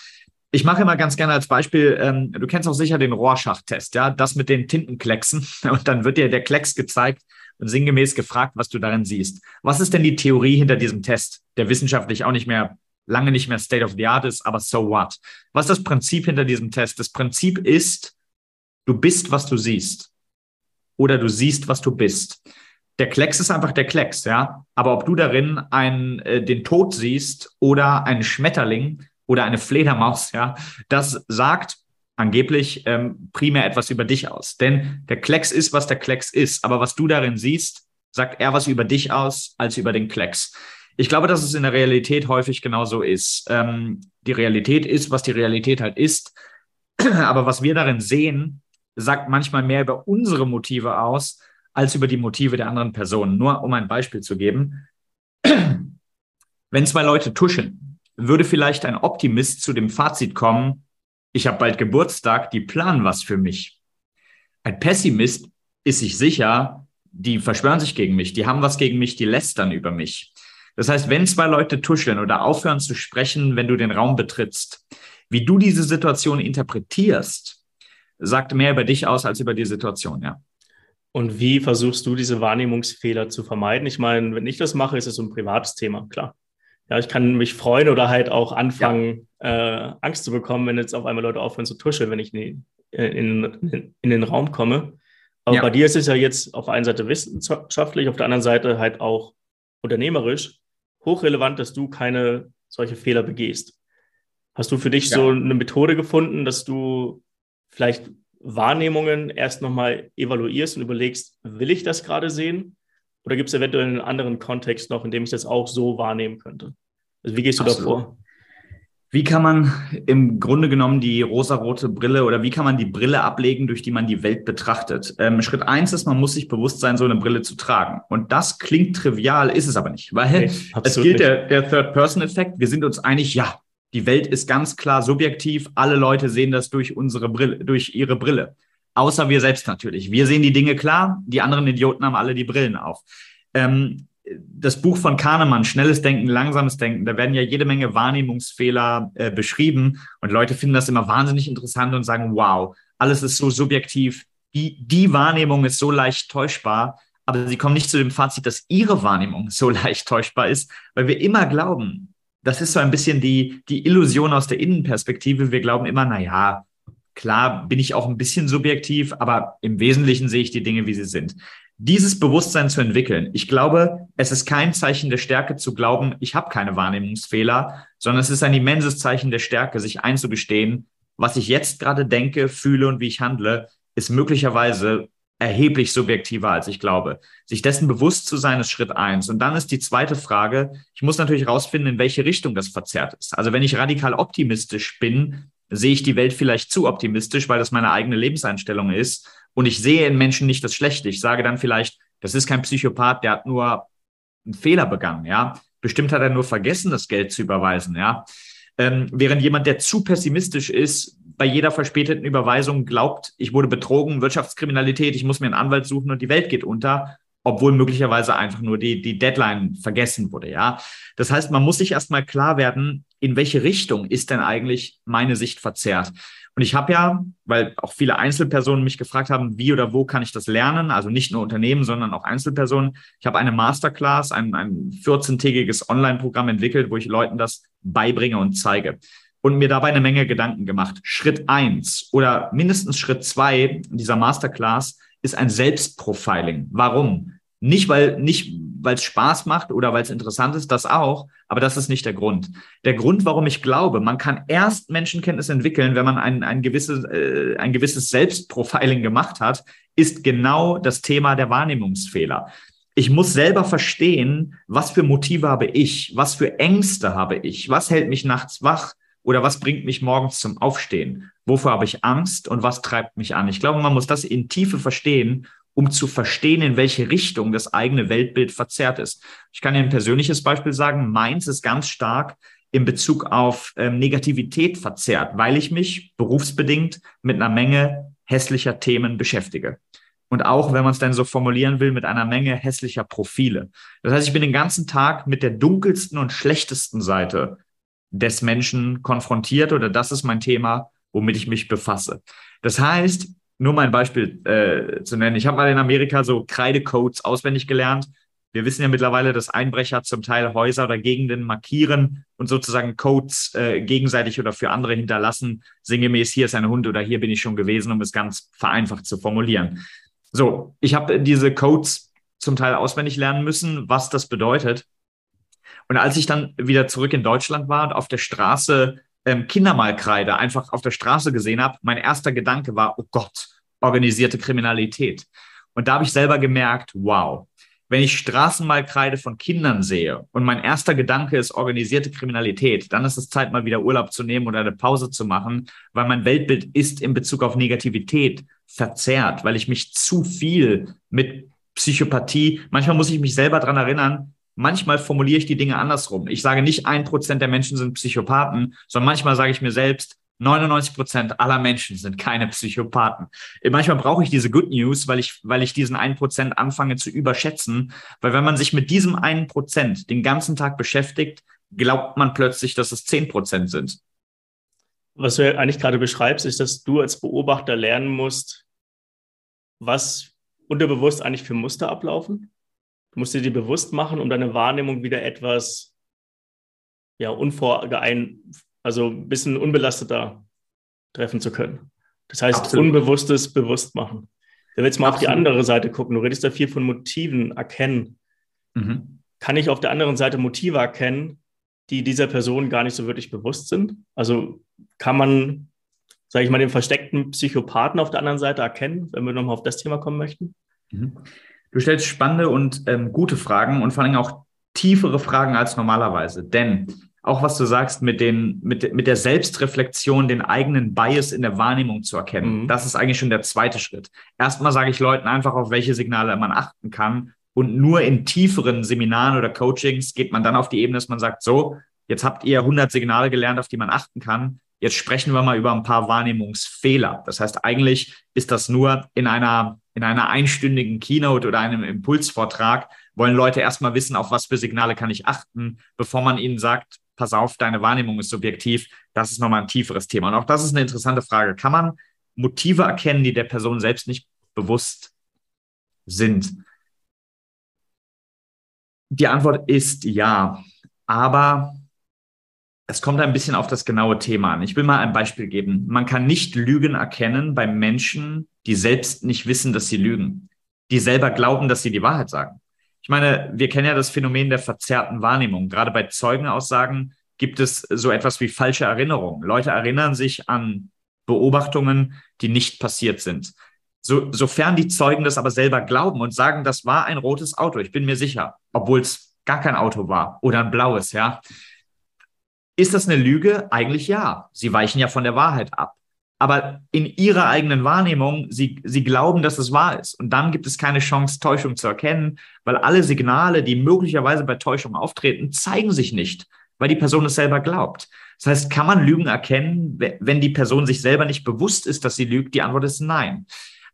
Ich mache immer ganz gerne als Beispiel, ähm, du kennst auch sicher den Rorschach-Test, ja, das mit den Tintenklecksen. [laughs] Und dann wird dir der Klecks gezeigt und sinngemäß gefragt, was du darin siehst. Was ist denn die Theorie hinter diesem Test, der wissenschaftlich auch nicht mehr, lange nicht mehr State of the Art ist, aber so what? Was ist das Prinzip hinter diesem Test? Das Prinzip ist, du bist, was du siehst. Oder du siehst, was du bist. Der Klecks ist einfach der Klecks, ja. Aber ob du darin einen, äh, den Tod siehst oder einen Schmetterling, oder eine Fledermaus, ja, das sagt angeblich ähm, primär etwas über dich aus. Denn der Klecks ist, was der Klecks ist. Aber was du darin siehst, sagt eher was über dich aus als über den Klecks. Ich glaube, dass es in der Realität häufig genauso ist. Ähm, die Realität ist, was die Realität halt ist. [clears throat] Aber was wir darin sehen, sagt manchmal mehr über unsere Motive aus, als über die Motive der anderen Personen. Nur um ein Beispiel zu geben. [clears throat] Wenn zwei Leute tuschen, würde vielleicht ein Optimist zu dem Fazit kommen, ich habe bald Geburtstag, die planen was für mich. Ein Pessimist ist sich sicher, die verschwören sich gegen mich, die haben was gegen mich, die lästern über mich. Das heißt, wenn zwei Leute tuscheln oder aufhören zu sprechen, wenn du den Raum betrittst, wie du diese Situation interpretierst, sagt mehr über dich aus als über die Situation, ja. Und wie versuchst du diese Wahrnehmungsfehler zu vermeiden? Ich meine, wenn ich das mache, ist es so ein privates Thema, klar ja, ich kann mich freuen oder halt auch anfangen, ja. äh, Angst zu bekommen, wenn jetzt auf einmal Leute aufhören zu tuscheln, wenn ich in, in, in, in den Raum komme. Aber ja. bei dir ist es ja jetzt auf der einen Seite wissenschaftlich, auf der anderen Seite halt auch unternehmerisch hochrelevant, dass du keine solche Fehler begehst. Hast du für dich ja. so eine Methode gefunden, dass du vielleicht Wahrnehmungen erst nochmal evaluierst und überlegst, will ich das gerade sehen? Oder gibt es eventuell einen anderen Kontext noch, in dem ich das auch so wahrnehmen könnte? Also wie gehst du Absolut. da vor? Wie kann man im Grunde genommen die rosarote Brille oder wie kann man die Brille ablegen, durch die man die Welt betrachtet? Ähm, Schritt eins ist, man muss sich bewusst sein, so eine Brille zu tragen. Und das klingt trivial, ist es aber nicht, weil nee, es gilt der, der Third-Person-Effekt. Wir sind uns einig, ja, die Welt ist ganz klar subjektiv. Alle Leute sehen das durch unsere Brille, durch ihre Brille. Außer wir selbst natürlich. Wir sehen die Dinge klar, die anderen Idioten haben alle die Brillen auf. Ähm, das Buch von Kahnemann, Schnelles Denken, Langsames Denken, da werden ja jede Menge Wahrnehmungsfehler äh, beschrieben und Leute finden das immer wahnsinnig interessant und sagen, wow, alles ist so subjektiv, die, die Wahrnehmung ist so leicht täuschbar, aber sie kommen nicht zu dem Fazit, dass ihre Wahrnehmung so [laughs] leicht täuschbar ist, weil wir immer glauben, das ist so ein bisschen die, die Illusion aus der Innenperspektive. Wir glauben immer, na ja, Klar bin ich auch ein bisschen subjektiv, aber im Wesentlichen sehe ich die Dinge, wie sie sind. Dieses Bewusstsein zu entwickeln. Ich glaube, es ist kein Zeichen der Stärke zu glauben, ich habe keine Wahrnehmungsfehler, sondern es ist ein immenses Zeichen der Stärke, sich einzugestehen, was ich jetzt gerade denke, fühle und wie ich handle, ist möglicherweise erheblich subjektiver, als ich glaube. Sich dessen bewusst zu sein, ist Schritt eins. Und dann ist die zweite Frage, ich muss natürlich rausfinden, in welche Richtung das verzerrt ist. Also wenn ich radikal optimistisch bin, sehe ich die Welt vielleicht zu optimistisch, weil das meine eigene Lebenseinstellung ist. Und ich sehe in Menschen nicht das Schlechte. Ich sage dann vielleicht, das ist kein Psychopath, der hat nur einen Fehler begangen, ja. Bestimmt hat er nur vergessen, das Geld zu überweisen, ja. Ähm, während jemand, der zu pessimistisch ist, bei jeder verspäteten Überweisung glaubt, ich wurde betrogen, Wirtschaftskriminalität, ich muss mir einen Anwalt suchen und die Welt geht unter, obwohl möglicherweise einfach nur die, die Deadline vergessen wurde, ja. Das heißt, man muss sich erstmal klar werden, in welche Richtung ist denn eigentlich meine Sicht verzerrt? Und ich habe ja, weil auch viele Einzelpersonen mich gefragt haben, wie oder wo kann ich das lernen? Also nicht nur Unternehmen, sondern auch Einzelpersonen. Ich habe eine Masterclass, ein, ein 14-tägiges Online-Programm entwickelt, wo ich Leuten das beibringe und zeige. Und mir dabei eine Menge Gedanken gemacht. Schritt eins oder mindestens Schritt zwei dieser Masterclass ist ein Selbstprofiling. Warum? Nicht, weil nicht, weil es Spaß macht oder weil es interessant ist, das auch, aber das ist nicht der Grund. Der Grund, warum ich glaube, man kann erst Menschenkenntnis entwickeln, wenn man ein, ein, gewisses, äh, ein gewisses Selbstprofiling gemacht hat, ist genau das Thema der Wahrnehmungsfehler. Ich muss selber verstehen, was für Motive habe ich, was für Ängste habe ich, was hält mich nachts wach, Oder was bringt mich morgens zum Aufstehen? Wovor habe ich Angst und was treibt mich an? Ich glaube, man muss das in Tiefe verstehen, um zu verstehen, in welche Richtung das eigene Weltbild verzerrt ist. Ich kann Ihnen ein persönliches Beispiel sagen. Meins ist ganz stark in Bezug auf ähm, Negativität verzerrt, weil ich mich berufsbedingt mit einer Menge hässlicher Themen beschäftige. Und auch, wenn man es dann so formulieren will, mit einer Menge hässlicher Profile. Das heißt, ich bin den ganzen Tag mit der dunkelsten und schlechtesten Seite des Menschen konfrontiert oder das ist mein Thema, womit ich mich befasse. Das heißt, nur mal ein Beispiel äh, zu nennen. Ich habe mal in Amerika so Kreidecodes auswendig gelernt. Wir wissen ja mittlerweile, dass Einbrecher zum Teil Häuser oder Gegenden markieren und sozusagen Codes äh, gegenseitig oder für andere hinterlassen. Sinngemäß, hier ist ein Hund oder hier bin ich schon gewesen, um es ganz vereinfacht zu formulieren. So, ich habe diese Codes zum Teil auswendig lernen müssen, was das bedeutet. Und als ich dann wieder zurück in Deutschland war und auf der Straße ähm, Kindermalkreide einfach auf der Straße gesehen habe, mein erster Gedanke war, oh Gott, organisierte Kriminalität. Und da habe ich selber gemerkt, wow, wenn ich Straßenmalkreide von Kindern sehe und mein erster Gedanke ist organisierte Kriminalität, dann ist es Zeit, mal wieder Urlaub zu nehmen oder eine Pause zu machen, weil mein Weltbild ist in Bezug auf Negativität verzerrt, weil ich mich zu viel mit Psychopathie, manchmal muss ich mich selber dran erinnern, manchmal formuliere ich die Dinge andersrum. Ich sage nicht, ein Prozent der Menschen sind Psychopathen, sondern manchmal sage ich mir selbst, 99 Prozent aller Menschen sind keine Psychopathen. Manchmal brauche ich diese Good News, weil ich, weil ich diesen einen Prozent anfange zu überschätzen. Weil wenn man sich mit diesem einen Prozent den ganzen Tag beschäftigt, glaubt man plötzlich, dass es zehn Prozent sind. Was du eigentlich gerade beschreibst, ist, dass du als Beobachter lernen musst, was unterbewusst eigentlich für Muster ablaufen. Du musst dir bewusst machen, um deine Wahrnehmung wieder etwas ja, unvorgeein, also ein bisschen unbelasteter treffen zu können. Das heißt, Absolut. Unbewusstes bewusst machen. Wenn wir jetzt mal Absolut. auf die andere Seite gucken, du redest da viel von Motiven erkennen. Mhm. Kann ich auf der anderen Seite Motive erkennen, die dieser Person gar nicht so wirklich bewusst sind? Also kann man, sage ich mal, den versteckten Psychopathen auf der anderen Seite erkennen, wenn wir nochmal auf das Thema kommen möchten? Mhm. Du stellst spannende und ähm, gute Fragen und vor allem auch tiefere Fragen als normalerweise. Denn auch was du sagst mit, den, mit, mit der Selbstreflexion, den eigenen Bias in der Wahrnehmung zu erkennen, mhm. das ist eigentlich schon der zweite Schritt. Erstmal sage ich Leuten einfach, auf welche Signale man achten kann. Und nur in tieferen Seminaren oder Coachings geht man dann auf die Ebene, dass man sagt, so, jetzt habt ihr 100 Signale gelernt, auf die man achten kann. Jetzt sprechen wir mal über ein paar Wahrnehmungsfehler. Das heißt, eigentlich ist das nur in einer in einer einstündigen Keynote oder einem Impulsvortrag wollen Leute erstmal wissen, auf was für Signale kann ich achten, bevor man ihnen sagt, pass auf, deine Wahrnehmung ist subjektiv. Das ist nochmal ein tieferes Thema. Und auch das ist eine interessante Frage. Kann man Motive erkennen, die der Person selbst nicht bewusst sind? Die Antwort ist ja. Aber es kommt ein bisschen auf das genaue Thema an. Ich will mal ein Beispiel geben. Man kann nicht Lügen erkennen bei Menschen, die selbst nicht wissen, dass sie lügen, die selber glauben, dass sie die Wahrheit sagen. Ich meine, wir kennen ja das Phänomen der verzerrten Wahrnehmung. Gerade bei Zeugenaussagen gibt es so etwas wie falsche Erinnerungen. Leute erinnern sich an Beobachtungen, die nicht passiert sind. So, sofern die Zeugen das aber selber glauben und sagen, das war ein rotes Auto, ich bin mir sicher, obwohl es gar kein Auto war oder ein blaues, ja, ist das eine Lüge? Eigentlich ja. Sie weichen ja von der Wahrheit ab. Aber in ihrer eigenen Wahrnehmung, sie, sie glauben, dass es wahr ist. Und dann gibt es keine Chance, Täuschung zu erkennen, weil alle Signale, die möglicherweise bei Täuschung auftreten, zeigen sich nicht, weil die Person es selber glaubt. Das heißt, kann man Lügen erkennen, wenn die Person sich selber nicht bewusst ist, dass sie lügt? Die Antwort ist nein.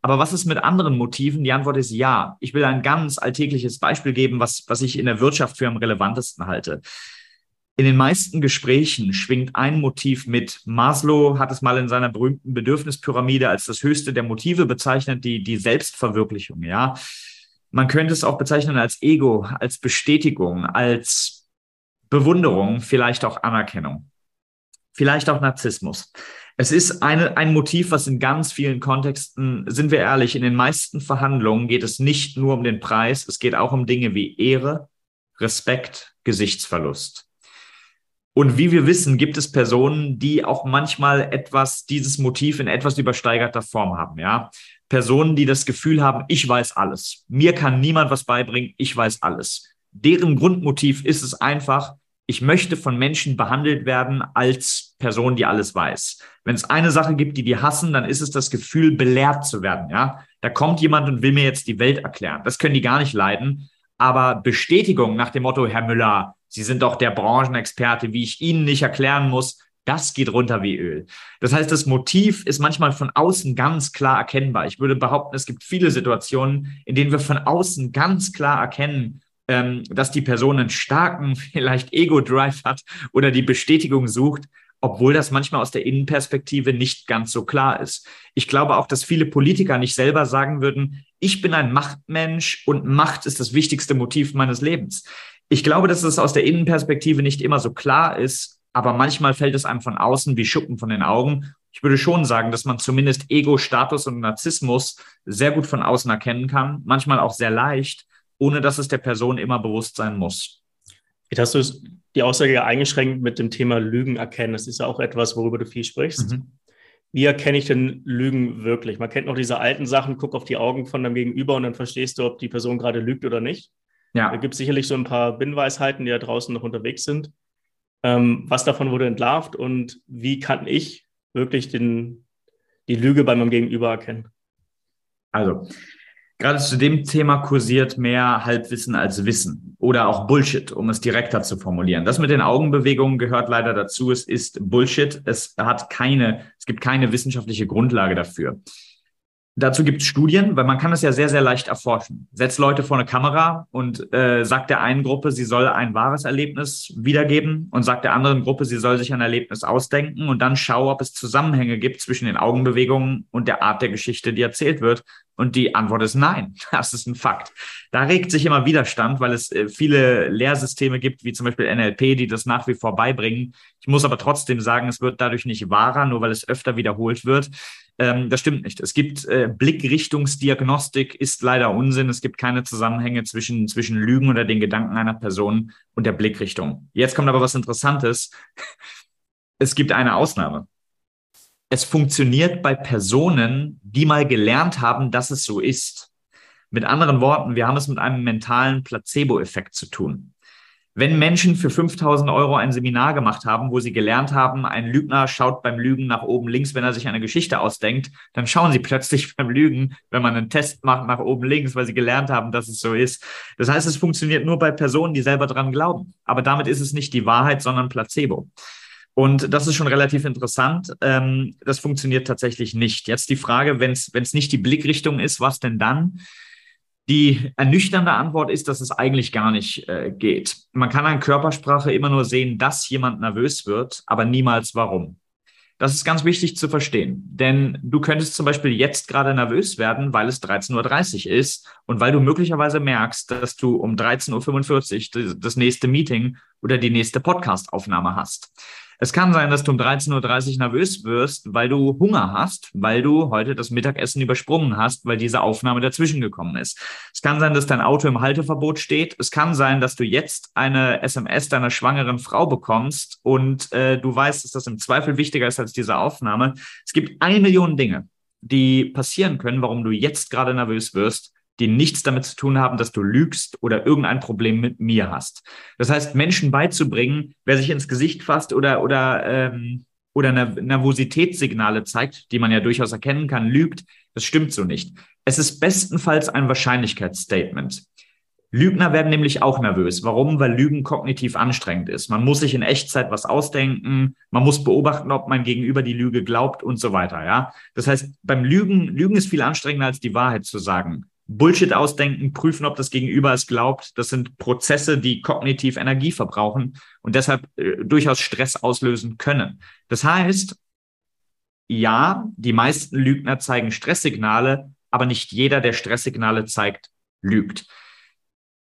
Aber was ist mit anderen Motiven? Die Antwort ist ja. Ich will ein ganz alltägliches Beispiel geben, was, was ich in der Wirtschaft für am relevantesten halte. In den meisten Gesprächen schwingt ein Motiv mit. Maslow hat es mal in seiner berühmten Bedürfnispyramide als das höchste der Motive bezeichnet, die, die Selbstverwirklichung, ja. Man könnte es auch bezeichnen als Ego, als Bestätigung, als Bewunderung, vielleicht auch Anerkennung, vielleicht auch Narzissmus. Es ist eine, ein Motiv, was in ganz vielen Kontexten, sind wir ehrlich, in den meisten Verhandlungen geht es nicht nur um den Preis, es geht auch um Dinge wie Ehre, Respekt, Gesichtsverlust. Und wie wir wissen, gibt es Personen, die auch manchmal etwas, dieses Motiv in etwas übersteigerter Form haben, ja. Personen, die das Gefühl haben, ich weiß alles. Mir kann niemand was beibringen, ich weiß alles. Deren Grundmotiv ist es einfach, ich möchte von Menschen behandelt werden als Person, die alles weiß. Wenn es eine Sache gibt, die die hassen, dann ist es das Gefühl, belehrt zu werden. Ja, da kommt jemand und will mir jetzt die Welt erklären. Das können die gar nicht leiden. Aber Bestätigung nach dem Motto, Herr Müller, Sie sind doch der Branchenexperte, wie ich Ihnen nicht erklären muss, das geht runter wie Öl. Das heißt, das Motiv ist manchmal von außen ganz klar erkennbar. Ich würde behaupten, es gibt viele Situationen, in denen wir von außen ganz klar erkennen, ähm, dass die Person einen starken, [laughs] vielleicht Ego-Drive hat oder die Bestätigung sucht, obwohl das manchmal aus der Innenperspektive nicht ganz so klar ist. Ich glaube auch, dass viele Politiker nicht selber sagen würden, ich bin ein Machtmensch und Macht ist das wichtigste Motiv meines Lebens. Ich glaube, dass es aus der Innenperspektive nicht immer so klar ist, aber manchmal fällt es einem von außen wie Schuppen von den Augen. Ich würde schon sagen, dass man zumindest Ego, Status und Narzissmus sehr gut von außen erkennen kann, manchmal auch sehr leicht, ohne dass es der Person immer bewusst sein muss. Jetzt hast du die Aussage ja eingeschränkt mit dem Thema Lügen erkennen. Das ist ja auch etwas, worüber du viel sprichst. Mhm. Wie erkenne ich denn Lügen wirklich? Man kennt noch diese alten Sachen, guck auf die Augen von deinem Gegenüber und dann verstehst du, ob die Person gerade lügt oder nicht. Ja. Da gibt es sicherlich so ein paar Binnweisheiten, die da draußen noch unterwegs sind. Ähm, was davon wurde entlarvt und wie kann ich wirklich den, die Lüge bei meinem Gegenüber erkennen? Also, gerade zu dem Thema kursiert mehr Halbwissen als Wissen oder auch Bullshit, um es direkter zu formulieren. Das mit den Augenbewegungen gehört leider dazu. Es ist Bullshit. Es hat keine, es gibt keine wissenschaftliche Grundlage dafür. Dazu gibt es Studien, weil man kann es ja sehr, sehr leicht erforschen. Setzt Leute vor eine Kamera und äh, sagt der einen Gruppe, sie soll ein wahres Erlebnis wiedergeben und sagt der anderen Gruppe, sie soll sich ein Erlebnis ausdenken und dann schau, ob es Zusammenhänge gibt zwischen den Augenbewegungen und der Art der Geschichte, die erzählt wird. Und die Antwort ist nein. [laughs] Das ist ein Fakt. Da regt sich immer Widerstand, weil es äh, viele Lehrsysteme gibt, wie zum Beispiel NLP, die das nach wie vor beibringen. Ich muss aber trotzdem sagen, es wird dadurch nicht wahrer, nur weil es öfter wiederholt wird. Ähm, das stimmt nicht. Es gibt äh, Blickrichtungsdiagnostik, ist leider Unsinn. Es gibt keine Zusammenhänge zwischen, zwischen Lügen oder den Gedanken einer Person und der Blickrichtung. Jetzt kommt aber was Interessantes. Es gibt eine Ausnahme. Es funktioniert bei Personen, die mal gelernt haben, dass es so ist. Mit anderen Worten, wir haben es mit einem mentalen Placebo-Effekt zu tun. Wenn Menschen für 5000 Euro ein Seminar gemacht haben, wo sie gelernt haben, ein Lügner schaut beim Lügen nach oben links, wenn er sich eine Geschichte ausdenkt, dann schauen sie plötzlich [laughs] beim Lügen, wenn man einen Test macht, nach oben links, weil sie gelernt haben, dass es so ist. Das heißt, es funktioniert nur bei Personen, die selber dran glauben. Aber damit ist es nicht die Wahrheit, sondern Placebo. Und das ist schon relativ interessant. Ähm, das funktioniert tatsächlich nicht. Jetzt die Frage, wenn es nicht die Blickrichtung ist, was denn dann? Die ernüchternde Antwort ist, dass es eigentlich gar nicht äh, geht. Man kann an Körpersprache immer nur sehen, dass jemand nervös wird, aber niemals warum. Das ist ganz wichtig zu verstehen, denn du könntest zum Beispiel jetzt gerade nervös werden, weil es 13.30 Uhr ist und weil du möglicherweise merkst, dass du um 13.45 Uhr das nächste Meeting oder die nächste Podcastaufnahme hast. Es kann sein, dass du um 13.30 Uhr nervös wirst, weil du Hunger hast, weil du heute das Mittagessen übersprungen hast, weil diese Aufnahme dazwischen gekommen ist. Es kann sein, dass dein Auto im Halteverbot steht. Es kann sein, dass du jetzt eine SMS deiner schwangeren Frau bekommst und äh, du weißt, dass das im Zweifel wichtiger ist als diese Aufnahme. Es gibt eine Million Dinge, die passieren können, warum du jetzt gerade nervös wirst die nichts damit zu tun haben, dass du lügst oder irgendein Problem mit mir hast. Das heißt, Menschen beizubringen, wer sich ins Gesicht fasst oder, oder, ähm, oder Nervositätssignale zeigt, die man ja durchaus erkennen kann, lügt, das stimmt so nicht. Es ist bestenfalls ein Wahrscheinlichkeitsstatement. Lügner werden nämlich auch nervös. Warum? Weil Lügen kognitiv anstrengend ist. Man muss sich in Echtzeit was ausdenken, man muss beobachten, ob man gegenüber die Lüge glaubt und so weiter. Ja, das heißt, beim Lügen, Lügen ist viel anstrengender als die Wahrheit zu sagen. Bullshit ausdenken, prüfen, ob das Gegenüber es glaubt. Das sind Prozesse, die kognitiv Energie verbrauchen und deshalb äh, durchaus Stress auslösen können. Das heißt, ja, die meisten Lügner zeigen Stresssignale, aber nicht jeder, der Stresssignale zeigt, lügt.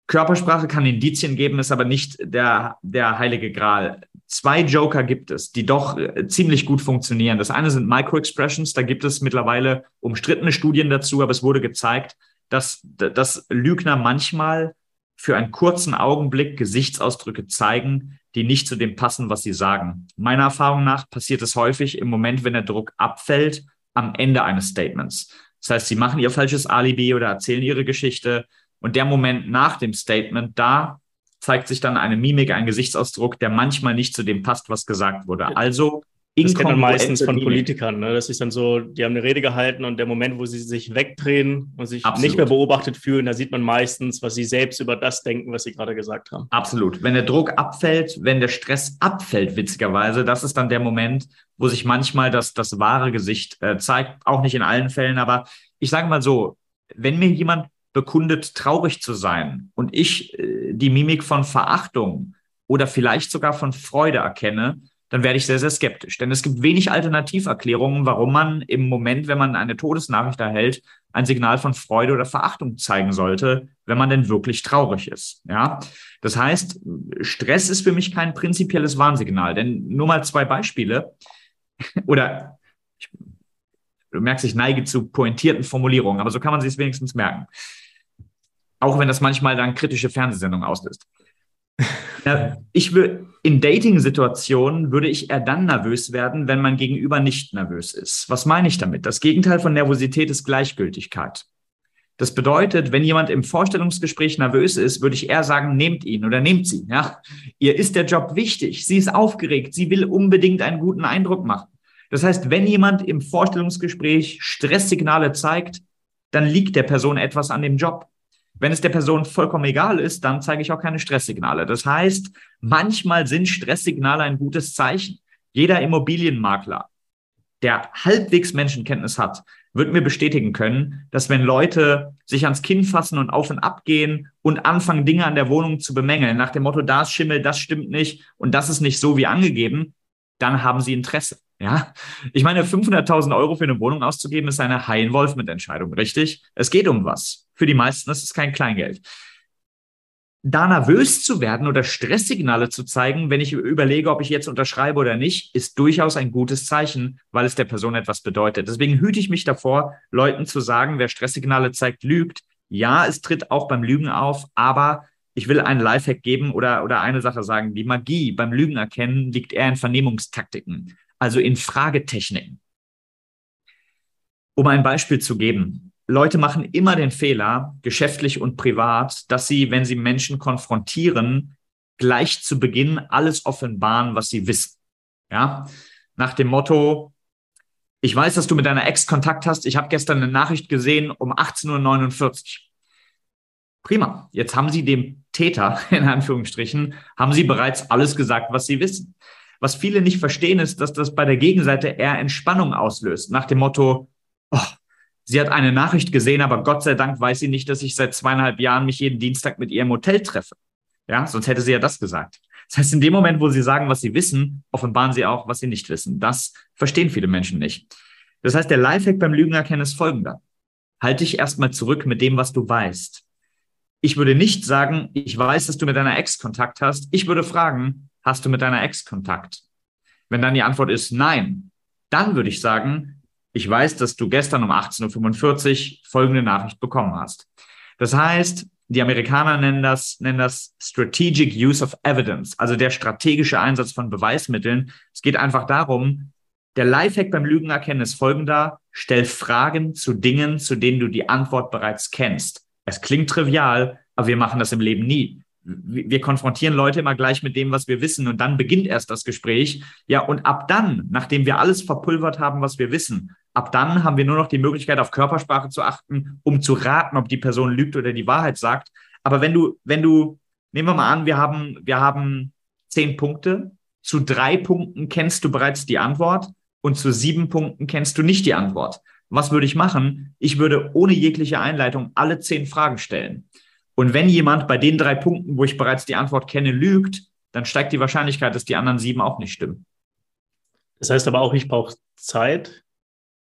Körpersprache kann Indizien geben, ist aber nicht der, der heilige Gral. Zwei Joker gibt es, die doch äh, ziemlich gut funktionieren. Das eine sind Microexpressions, da gibt es mittlerweile umstrittene Studien dazu, aber es wurde gezeigt, dass, dass Lügner manchmal für einen kurzen Augenblick Gesichtsausdrücke zeigen, die nicht zu dem passen, was sie sagen. Meiner Erfahrung nach passiert es häufig im Moment, wenn der Druck abfällt, am Ende eines Statements. Das heißt, sie machen ihr falsches Alibi oder erzählen ihre Geschichte und der Moment nach dem Statement, da zeigt sich dann eine Mimik, ein Gesichtsausdruck, der manchmal nicht zu dem passt, was gesagt wurde. Also das kennt man meistens von Politikern. Ne? Das ist dann so, die haben eine Rede gehalten und der Moment, wo sie sich wegdrehen und sich Absolut. nicht mehr beobachtet fühlen, da sieht man meistens, was sie selbst über das denken, was sie gerade gesagt haben. Absolut. Wenn der Druck abfällt, wenn der Stress abfällt, witzigerweise, das ist dann der Moment, wo sich manchmal das, das wahre Gesicht äh, zeigt. Auch nicht in allen Fällen, aber ich sage mal so, wenn mir jemand bekundet, traurig zu sein und ich äh, die Mimik von Verachtung oder vielleicht sogar von Freude erkenne, dann werde ich sehr, sehr skeptisch. Denn es gibt wenig Alternativerklärungen, warum man im Moment, wenn man eine Todesnachricht erhält, ein Signal von Freude oder Verachtung zeigen sollte, wenn man denn wirklich traurig ist. Ja, das heißt, Stress ist für mich kein prinzipielles Warnsignal. Denn nur mal zwei Beispiele [laughs] oder ich, du merkst, ich neige zu pointierten Formulierungen, aber so kann man sich es wenigstens merken. Auch wenn das manchmal dann kritische Fernsehsendungen auslöst. [laughs] Ja, ich würde in Dating-Situationen würde ich eher dann nervös werden, wenn mein Gegenüber nicht nervös ist. Was meine ich damit? Das Gegenteil von Nervosität ist Gleichgültigkeit. Das bedeutet, wenn jemand im Vorstellungsgespräch nervös ist, würde ich eher sagen, nehmt ihn oder nehmt sie. Ja? Ihr ist der Job wichtig. Sie ist aufgeregt. Sie will unbedingt einen guten Eindruck machen. Das heißt, wenn jemand im Vorstellungsgespräch Stresssignale zeigt, dann liegt der Person etwas an dem Job. Wenn es der Person vollkommen egal ist, dann zeige ich auch keine Stresssignale. Das heißt, manchmal sind Stresssignale ein gutes Zeichen. Jeder Immobilienmakler, der halbwegs Menschenkenntnis hat, wird mir bestätigen können, dass wenn Leute sich ans Kinn fassen und auf und ab gehen und anfangen, Dinge an der Wohnung zu bemängeln, nach dem Motto, da ist Schimmel, das stimmt nicht und das ist nicht so wie angegeben, dann haben sie Interesse. Ja, ich meine, 500.000 Euro für eine Wohnung auszugeben, ist eine High-Involvement-Entscheidung, richtig? Es geht um was. Für die meisten ist es kein Kleingeld. Da nervös zu werden oder Stresssignale zu zeigen, wenn ich überlege, ob ich jetzt unterschreibe oder nicht, ist durchaus ein gutes Zeichen, weil es der Person etwas bedeutet. Deswegen hüte ich mich davor, Leuten zu sagen, wer Stresssignale zeigt, lügt. Ja, es tritt auch beim Lügen auf, aber ich will einen Lifehack geben oder, oder eine Sache sagen. Die Magie beim Lügen erkennen liegt eher in Vernehmungstaktiken also in Fragetechniken. Um ein Beispiel zu geben, Leute machen immer den Fehler, geschäftlich und privat, dass sie, wenn sie Menschen konfrontieren, gleich zu Beginn alles offenbaren, was sie wissen. Ja, nach dem Motto, ich weiß, dass du mit deiner Ex Kontakt hast. Ich habe gestern eine Nachricht gesehen um 18.49 Uhr. Prima. Jetzt haben Sie dem Täter, [laughs] in Anführungsstrichen, haben Sie bereits alles gesagt, was Sie wissen. Was viele nicht verstehen, ist, dass das bei der Gegenseite eher Entspannung auslöst, nach dem Motto, oh, sie hat eine Nachricht gesehen, aber Gott sei Dank weiß sie nicht, dass ich seit zweieinhalb Jahren mich jeden Dienstag mit ihr im Hotel treffe. Ja, sonst hätte sie ja das gesagt. Das heißt, in dem Moment, wo sie sagen, was sie wissen, offenbaren sie auch, was sie nicht wissen. Das verstehen viele Menschen nicht. Das heißt, der Lifehack beim Lügen erkennen ist folgender. Halte dich erstmal zurück mit dem, was du weißt. Ich würde nicht sagen, ich weiß, dass du mit deiner Ex Kontakt hast. Ich würde fragen, hast du mit deiner Ex Kontakt? Wenn dann die Antwort ist nein, dann würde ich sagen, ich weiß, dass du gestern um 18.45 Uhr folgende Nachricht bekommen hast. Das heißt, die Amerikaner nennen das, nennen das Strategic Use of Evidence, also der strategische Einsatz von Beweismitteln. Es geht einfach darum, der Lifehack beim Lügen erkennen ist folgender. Stell Fragen zu Dingen, zu denen du die Antwort bereits kennst. Es klingt trivial, aber wir machen das im Leben nie wir konfrontieren Leute immer gleich mit dem, was wir wissen und dann beginnt erst das Gespräch. Ja, und ab dann, nachdem wir alles verpulvert haben, was wir wissen, ab dann haben wir nur noch die Möglichkeit, auf Körpersprache zu achten, um zu raten, ob die Person lügt oder die Wahrheit sagt. Aber wenn du, wenn du, nehmen wir mal an, wir haben, wir haben zehn Punkte. Zu drei Punkten kennst du bereits die Antwort und zu sieben Punkten kennst du nicht die Antwort. Was würde ich machen? Ich würde ohne jegliche Einleitung alle zehn Fragen stellen. Und wenn jemand bei den drei Punkten, wo ich bereits die Antwort kenne, lügt, dann steigt die Wahrscheinlichkeit, dass die anderen sieben auch nicht stimmen. Das heißt aber auch, ich brauche Zeit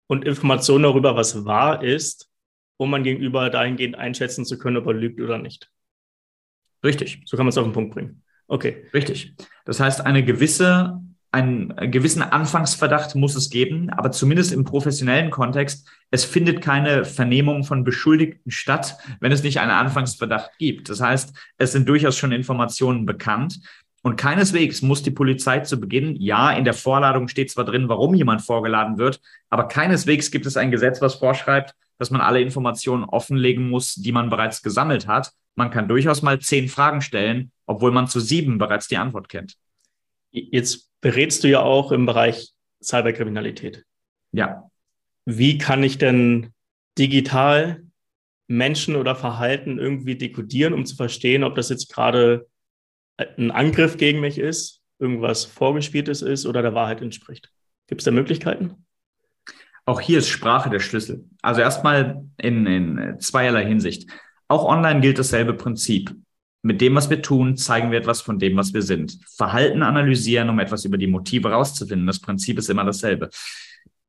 und Informationen darüber, was wahr ist, um man gegenüber dahingehend einschätzen zu können, ob er lügt oder nicht. Richtig. So kann man es auf den Punkt bringen. Okay. Richtig. Das heißt, eine gewisse einen gewissen Anfangsverdacht muss es geben, aber zumindest im professionellen Kontext, es findet keine Vernehmung von Beschuldigten statt, wenn es nicht einen Anfangsverdacht gibt. Das heißt, es sind durchaus schon Informationen bekannt. Und keineswegs muss die Polizei zu Beginn, ja, in der Vorladung steht zwar drin, warum jemand vorgeladen wird, aber keineswegs gibt es ein Gesetz, was vorschreibt, dass man alle Informationen offenlegen muss, die man bereits gesammelt hat. Man kann durchaus mal zehn Fragen stellen, obwohl man zu sieben bereits die Antwort kennt. Jetzt berätst du ja auch im Bereich Cyberkriminalität. Ja. Wie kann ich denn digital Menschen oder Verhalten irgendwie dekodieren, um zu verstehen, ob das jetzt gerade ein Angriff gegen mich ist, irgendwas Vorgespieltes ist oder der Wahrheit entspricht? Gibt es da Möglichkeiten? Auch hier ist Sprache der Schlüssel. Also erstmal in, in zweierlei Hinsicht. Auch online gilt dasselbe Prinzip. Mit dem, was wir tun, zeigen wir etwas von dem, was wir sind. Verhalten analysieren, um etwas über die Motive rauszufinden. Das Prinzip ist immer dasselbe.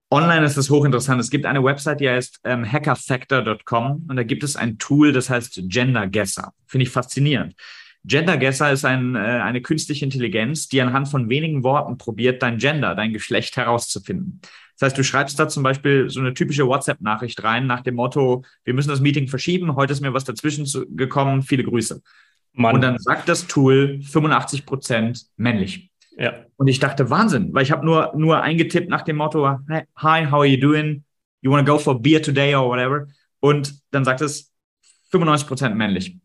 Online ist es hochinteressant. Es gibt eine Website, die heißt ähm, hackerfactor.com und da gibt es ein Tool, das heißt Gender Guesser. Finde ich faszinierend. Gender Guesser ist ein, äh, eine künstliche Intelligenz, die anhand von wenigen Worten probiert, dein Gender, dein Geschlecht herauszufinden. Das heißt, du schreibst da zum Beispiel so eine typische WhatsApp-Nachricht rein nach dem Motto, wir müssen das Meeting verschieben, heute ist mir was dazwischen gekommen, viele Grüße. Mann. Und dann sagt das Tool 85 Prozent männlich. Ja. Und ich dachte, Wahnsinn, weil ich habe nur, nur eingetippt nach dem Motto, hi, how are you doing? You want to go for beer today or whatever? Und dann sagt es 95 Prozent männlich.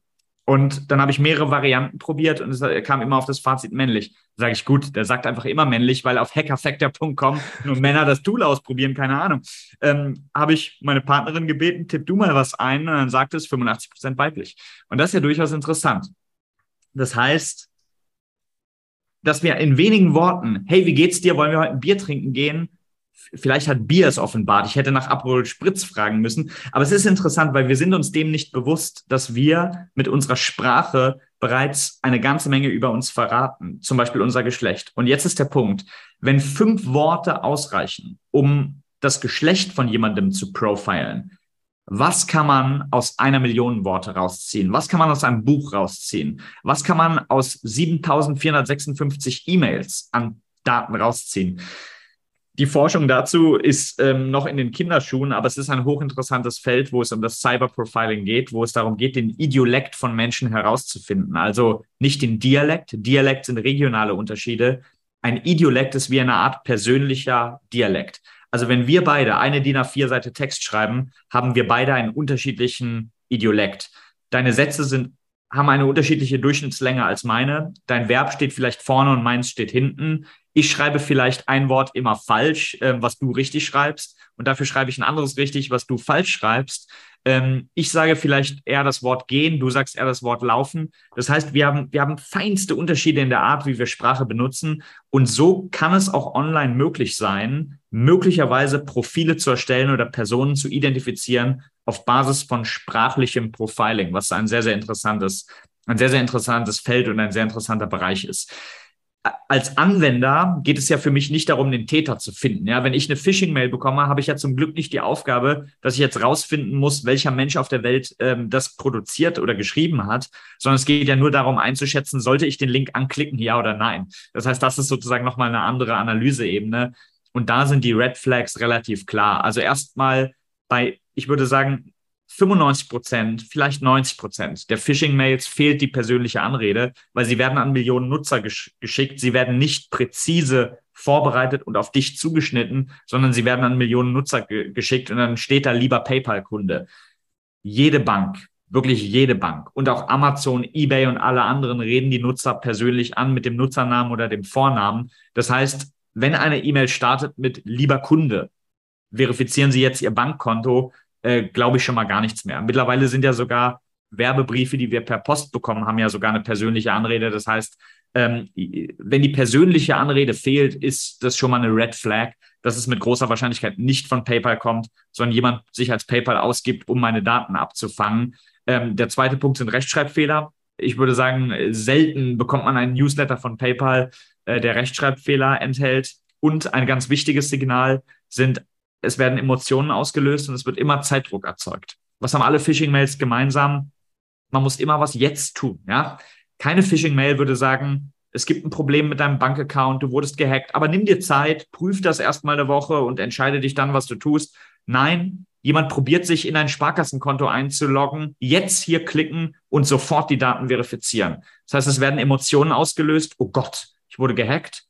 Und dann habe ich mehrere Varianten probiert und es kam immer auf das Fazit männlich. Sage ich, gut, der sagt einfach immer männlich, weil auf hackerfactor.com nur Männer das Tool ausprobieren, keine Ahnung. Ähm, habe ich meine Partnerin gebeten, tipp du mal was ein und dann sagt es 85 Prozent weiblich. Und das ist ja durchaus interessant. Das heißt, dass wir in wenigen Worten, hey, wie geht's dir? Wollen wir heute ein Bier trinken gehen? Vielleicht hat Bier es offenbart. Ich hätte nach Aperol Spritz fragen müssen. Aber es ist interessant, weil wir sind uns dem nicht bewusst, dass wir mit unserer Sprache bereits eine ganze Menge über uns verraten. Zum Beispiel unser Geschlecht. Und jetzt ist der Punkt. Wenn fünf Worte ausreichen, um das Geschlecht von jemandem zu profilen, was kann man aus einer Million Worte rausziehen? Was kann man aus einem Buch rausziehen? Was kann man aus 7456 E-Mails an Daten rausziehen? Die Forschung dazu ist ähm, noch in den Kinderschuhen, aber es ist ein hochinteressantes Feld, wo es um das Cyberprofiling geht, wo es darum geht, den Idiolekt von Menschen herauszufinden. Also nicht den Dialekt. Dialekt sind regionale Unterschiede. Ein Idiolekt ist wie eine Art persönlicher Dialekt. Also wenn wir beide eine DIN A4-Seite Text schreiben, haben wir beide einen unterschiedlichen Idiolekt. Deine Sätze sind, haben eine unterschiedliche Durchschnittslänge als meine. Dein Verb steht vielleicht vorne und meins steht hinten. Ich schreibe vielleicht ein Wort immer falsch, äh, was du richtig schreibst. Und dafür schreibe ich ein anderes richtig, was du falsch schreibst. Ähm, ich sage vielleicht eher das Wort gehen, du sagst eher das Wort laufen. Das heißt, wir haben, wir haben feinste Unterschiede in der Art, wie wir Sprache benutzen. Und so kann es auch online möglich sein, möglicherweise Profile zu erstellen oder Personen zu identifizieren auf Basis von sprachlichem Profiling, was ein sehr, sehr interessantes, ein sehr, sehr interessantes Feld und ein sehr interessanter Bereich ist als Anwender geht es ja für mich nicht darum, den Täter zu finden. Ja, wenn ich eine Phishing-Mail bekomme, habe ich ja zum Glück nicht die Aufgabe, dass ich jetzt rausfinden muss, welcher Mensch auf der Welt ähm, das produziert oder geschrieben hat, sondern es geht ja nur darum einzuschätzen, sollte ich den Link anklicken, ja oder nein. Das heißt, das ist sozusagen nochmal eine andere Analyseebene. Und da sind die Red Flags relativ klar. Also erstmal bei, ich würde sagen, 95 Prozent, vielleicht 90 Prozent der Phishing-Mails fehlt die persönliche Anrede, weil sie werden an Millionen Nutzer gesch geschickt. Sie werden nicht präzise vorbereitet und auf dich zugeschnitten, sondern sie werden an Millionen Nutzer ge geschickt und dann steht da lieber PayPal-Kunde. Jede Bank, wirklich jede Bank und auch Amazon, eBay und alle anderen reden die Nutzer persönlich an mit dem Nutzernamen oder dem Vornamen. Das heißt, wenn eine E-Mail startet mit lieber Kunde, verifizieren Sie jetzt Ihr Bankkonto, äh, glaube ich schon mal gar nichts mehr. Mittlerweile sind ja sogar Werbebriefe, die wir per Post bekommen, haben ja sogar eine persönliche Anrede. Das heißt, ähm, wenn die persönliche Anrede fehlt, ist das schon mal eine Red Flag, dass es mit großer Wahrscheinlichkeit nicht von PayPal kommt, sondern jemand sich als PayPal ausgibt, um meine Daten abzufangen. Ähm, der zweite Punkt sind Rechtschreibfehler. Ich würde sagen, selten bekommt man einen Newsletter von PayPal, äh, der Rechtschreibfehler enthält. Und ein ganz wichtiges Signal sind es werden Emotionen ausgelöst und es wird immer Zeitdruck erzeugt. Was haben alle Phishing-Mails gemeinsam? Man muss immer was jetzt tun. Ja? Keine Phishing-Mail würde sagen, es gibt ein Problem mit deinem Bankaccount, du wurdest gehackt, aber nimm dir Zeit, prüf das erstmal eine Woche und entscheide dich dann, was du tust. Nein, jemand probiert sich in ein Sparkassenkonto einzuloggen, jetzt hier klicken und sofort die Daten verifizieren. Das heißt, es werden Emotionen ausgelöst. Oh Gott, ich wurde gehackt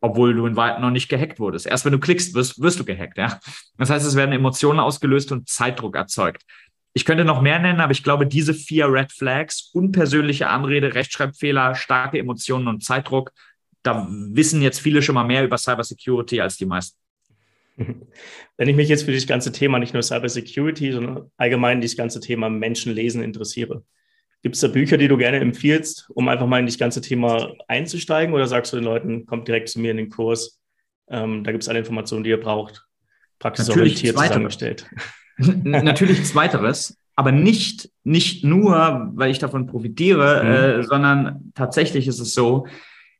obwohl du in Wahrheit noch nicht gehackt wurdest. Erst wenn du klickst, wirst, wirst du gehackt. Ja? Das heißt, es werden Emotionen ausgelöst und Zeitdruck erzeugt. Ich könnte noch mehr nennen, aber ich glaube, diese vier Red Flags, unpersönliche Anrede, Rechtschreibfehler, starke Emotionen und Zeitdruck, da wissen jetzt viele schon mal mehr über Cybersecurity als die meisten. [laughs] Wenn ich mich jetzt für das ganze Thema nicht nur Cybersecurity, sondern allgemein dieses ganze Thema Menschenlesen interessiere, gibt es da Bücher, die du gerne empfiehlst, um einfach mal in das ganze Thema einzusteigen? Oder sagst du den Leuten, kommt direkt zu mir in den Kurs, ähm, da gibt es alle Informationen, die ihr braucht, praxisorientiert zusammengestellt? Natürlich zweiteres, aber nicht, nicht nur, weil ich davon profitiere, mhm. äh, sondern tatsächlich ist es so,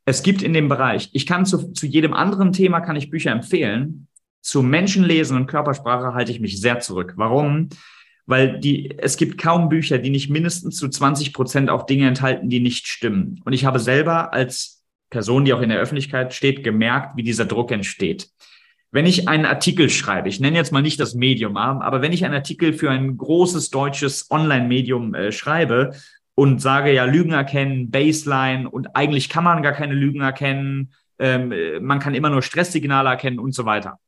es gibt in dem Bereich, ich kann zu, zu jedem anderen Thema kann ich Bücher empfehlen, zu Menschenlesen und Körpersprache halte ich mich sehr zurück. Warum? Weil die, es gibt kaum Bücher, die nicht mindestens zu 20 Prozent auch Dinge enthalten, die nicht stimmen. Und ich habe selber als Person, die auch in der Öffentlichkeit steht, gemerkt, wie dieser Druck entsteht. Wenn ich einen Artikel schreibe, ich nenne jetzt mal nicht das Medium, aber wenn ich einen Artikel für ein großes deutsches Online-Medium äh, schreibe und sage, ja, Lügen erkennen, Baseline und eigentlich kann man gar keine Lügen erkennen, ähm, man kann immer nur Stresssignale erkennen und so weiter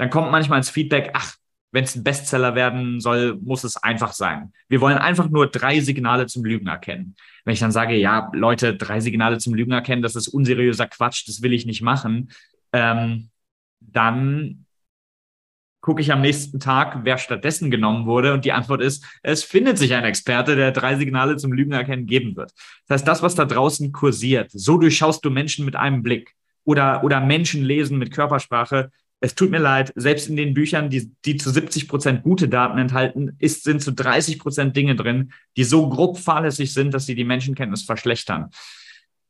dann kommt manchmal ins Feedback, ach, wenn es ein Bestseller werden soll, muss es einfach sein. Wir wollen einfach nur drei Signale zum Lügen erkennen. Wenn ich dann sage, ja, Leute, drei Signale zum Lügen erkennen, das ist unseriöser Quatsch, das will ich nicht machen, ähm, dann gucke ich am nächsten Tag, wer stattdessen genommen wurde. Und die Antwort ist, es findet sich ein Experte, der drei Signale zum Lügen erkennen geben wird. Das heißt, das, was da draußen kursiert, so durchschaust du Menschen mit einem Blick oder, oder Menschen lesen mit Körpersprache, es tut mir leid, selbst in den Büchern, die, die zu 70 Prozent gute Daten enthalten, ist, sind zu 30 Prozent Dinge drin, die so grob fahrlässig sind, dass sie die Menschenkenntnis verschlechtern.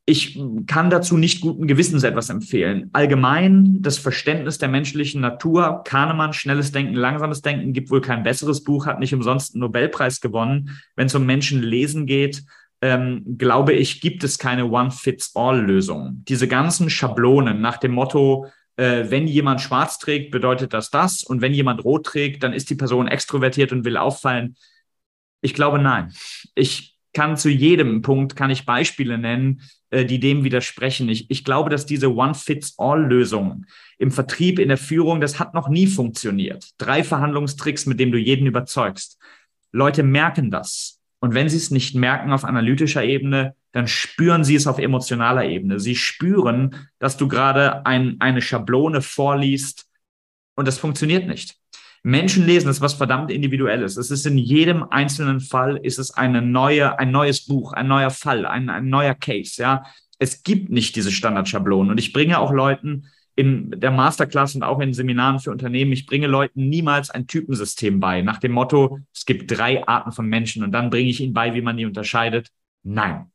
Ich kann dazu nicht guten Gewissens etwas empfehlen. Allgemein das Verständnis der menschlichen Natur, Kahnemann, schnelles Denken, langsames Denken, gibt wohl kein besseres Buch, hat nicht umsonst einen Nobelpreis gewonnen. Wenn es um Menschenlesen geht, ähm, glaube ich, gibt es keine One-Fits-All-Lösung. Diese ganzen Schablonen nach dem Motto, äh, wenn jemand schwarz trägt, bedeutet das das. Und wenn jemand rot trägt, dann ist die Person extrovertiert und will auffallen. Ich glaube, nein. Ich kann zu jedem Punkt, kann ich Beispiele nennen, äh, die dem widersprechen. Ich, ich glaube, dass diese One-Fits-All-Lösung im Vertrieb, in der Führung, das hat noch nie funktioniert. Drei Verhandlungstricks, mit denen du jeden überzeugst. Leute merken das. Und wenn sie es nicht merken auf analytischer Ebene, dann spüren sie es auf emotionaler Ebene. Sie spüren, dass du gerade ein, eine Schablone vorliest und das funktioniert nicht. Menschenlesen ist was verdammt Individuelles. Es ist in jedem einzelnen Fall ist es eine neue, ein neues Buch, ein neuer Fall, ein, ein neuer Case. Ja, es gibt nicht diese Standardschablonen. Und ich bringe auch Leuten in der Masterclass und auch in Seminaren für Unternehmen, ich bringe Leuten niemals ein Typensystem bei, nach dem Motto, es gibt drei Arten von Menschen und dann bringe ich ihnen bei, wie man die unterscheidet. Nein.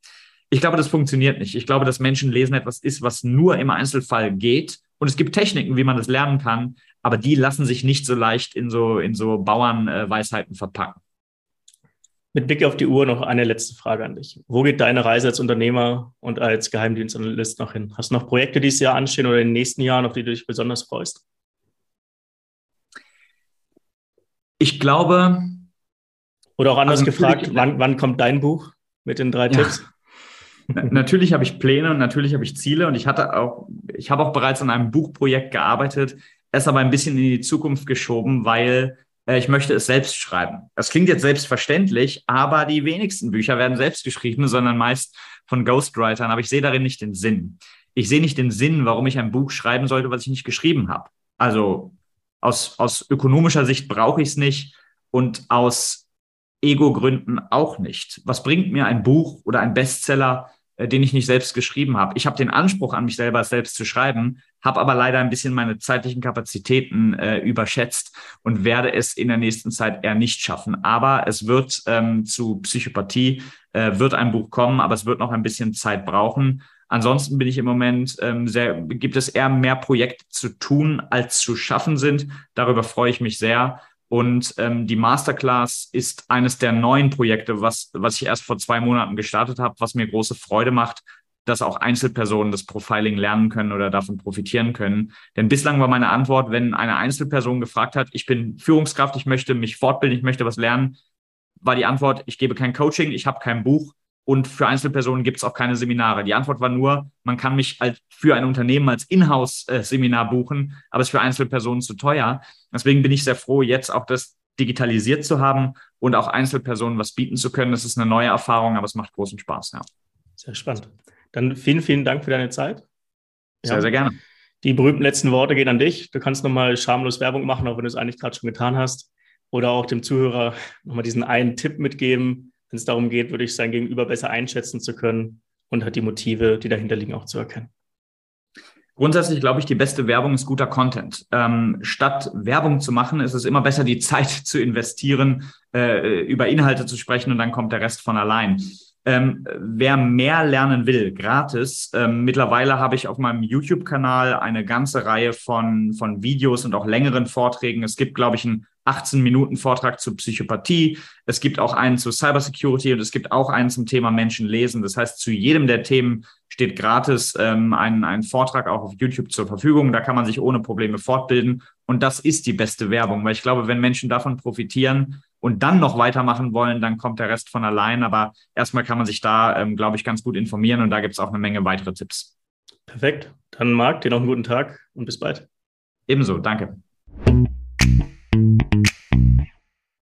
Ich glaube, das funktioniert nicht. Ich glaube, dass Menschen lesen etwas ist, was nur im Einzelfall geht. Und es gibt Techniken, wie man das lernen kann, aber die lassen sich nicht so leicht in so, in so Bauernweisheiten verpacken. Mit Blick auf die Uhr noch eine letzte Frage an dich. Wo geht deine Reise als Unternehmer und als Geheimdienstanalyst noch hin? Hast du noch Projekte dieses Jahr anstehen oder in den nächsten Jahren, auf die du dich besonders freust? Ich glaube. Oder auch anders also gefragt, wann, wann kommt dein Buch mit den drei ja. Tipps? natürlich habe ich Pläne und natürlich habe ich Ziele und ich hatte auch, ich habe auch bereits an einem Buchprojekt gearbeitet, es aber ein bisschen in die Zukunft geschoben, weil ich möchte es selbst schreiben. Das klingt jetzt selbstverständlich, aber die wenigsten Bücher werden selbst geschrieben, sondern meist von Ghostwritern. Aber ich sehe darin nicht den Sinn. Ich sehe nicht den Sinn, warum ich ein Buch schreiben sollte, was ich nicht geschrieben habe. Also aus, aus ökonomischer Sicht brauche ich es nicht und aus Ego-Gründen auch nicht. Was bringt mir ein Buch oder ein Bestseller, äh, den ich nicht selbst geschrieben habe? Ich habe den Anspruch an mich selber, selbst zu schreiben, habe aber leider ein bisschen meine zeitlichen Kapazitäten äh, überschätzt und werde es in der nächsten Zeit eher nicht schaffen. Aber es wird ähm, zu Psychopathie, äh, wird ein Buch kommen, aber es wird noch ein bisschen Zeit brauchen. Ansonsten bin ich im Moment ähm, sehr, gibt es eher mehr Projekte zu tun, als zu schaffen sind. Darüber freue ich mich sehr. Und ähm, die Masterclass ist eines der neuen Projekte, was, was ich erst vor zwei Monaten gestartet habe, was mir große Freude macht, dass auch Einzelpersonen das Profiling lernen können oder davon profitieren können. Denn bislang war meine Antwort, wenn eine Einzelperson gefragt hat, ich bin Führungskraft, ich möchte mich fortbilden, ich möchte was lernen, war die Antwort, ich gebe kein Coaching, ich habe kein Buch und für Einzelpersonen gibt es auch keine Seminare. Die Antwort war nur, man kann mich als, für ein Unternehmen als Inhouse-Seminar buchen, aber es ist für Einzelpersonen zu teuer. Deswegen bin ich sehr froh, jetzt auch das digitalisiert zu haben und auch Einzelpersonen was bieten zu können. Das ist eine neue Erfahrung, aber es macht großen Spaß. Ja. Sehr spannend. Dann vielen, vielen Dank für deine Zeit. Sehr, ja. sehr gerne. Die berühmten letzten Worte gehen an dich. Du kannst nochmal schamlos Werbung machen, auch wenn du es eigentlich gerade schon getan hast. Oder auch dem Zuhörer nochmal diesen einen Tipp mitgeben, wenn es darum geht, würde ich sein Gegenüber besser einschätzen zu können und halt die Motive, die dahinter liegen, auch zu erkennen. Grundsätzlich glaube ich, die beste Werbung ist guter Content. Ähm, statt Werbung zu machen, ist es immer besser, die Zeit [laughs] zu investieren, äh, über Inhalte zu sprechen und dann kommt der Rest von allein. Ähm, wer mehr lernen will, gratis, ähm, mittlerweile habe ich auf meinem YouTube-Kanal eine ganze Reihe von, von Videos und auch längeren Vorträgen. Es gibt, glaube ich, einen 18 Minuten Vortrag zu Psychopathie. Es gibt auch einen zu Cybersecurity und es gibt auch einen zum Thema Menschen lesen. Das heißt, zu jedem der Themen steht gratis ähm, ein, ein Vortrag auch auf YouTube zur Verfügung. Da kann man sich ohne Probleme fortbilden. Und das ist die beste Werbung, weil ich glaube, wenn Menschen davon profitieren und dann noch weitermachen wollen, dann kommt der Rest von allein. Aber erstmal kann man sich da, ähm, glaube ich, ganz gut informieren und da gibt es auch eine Menge weitere Tipps. Perfekt. Dann Marc, dir noch einen guten Tag und bis bald. Ebenso, danke.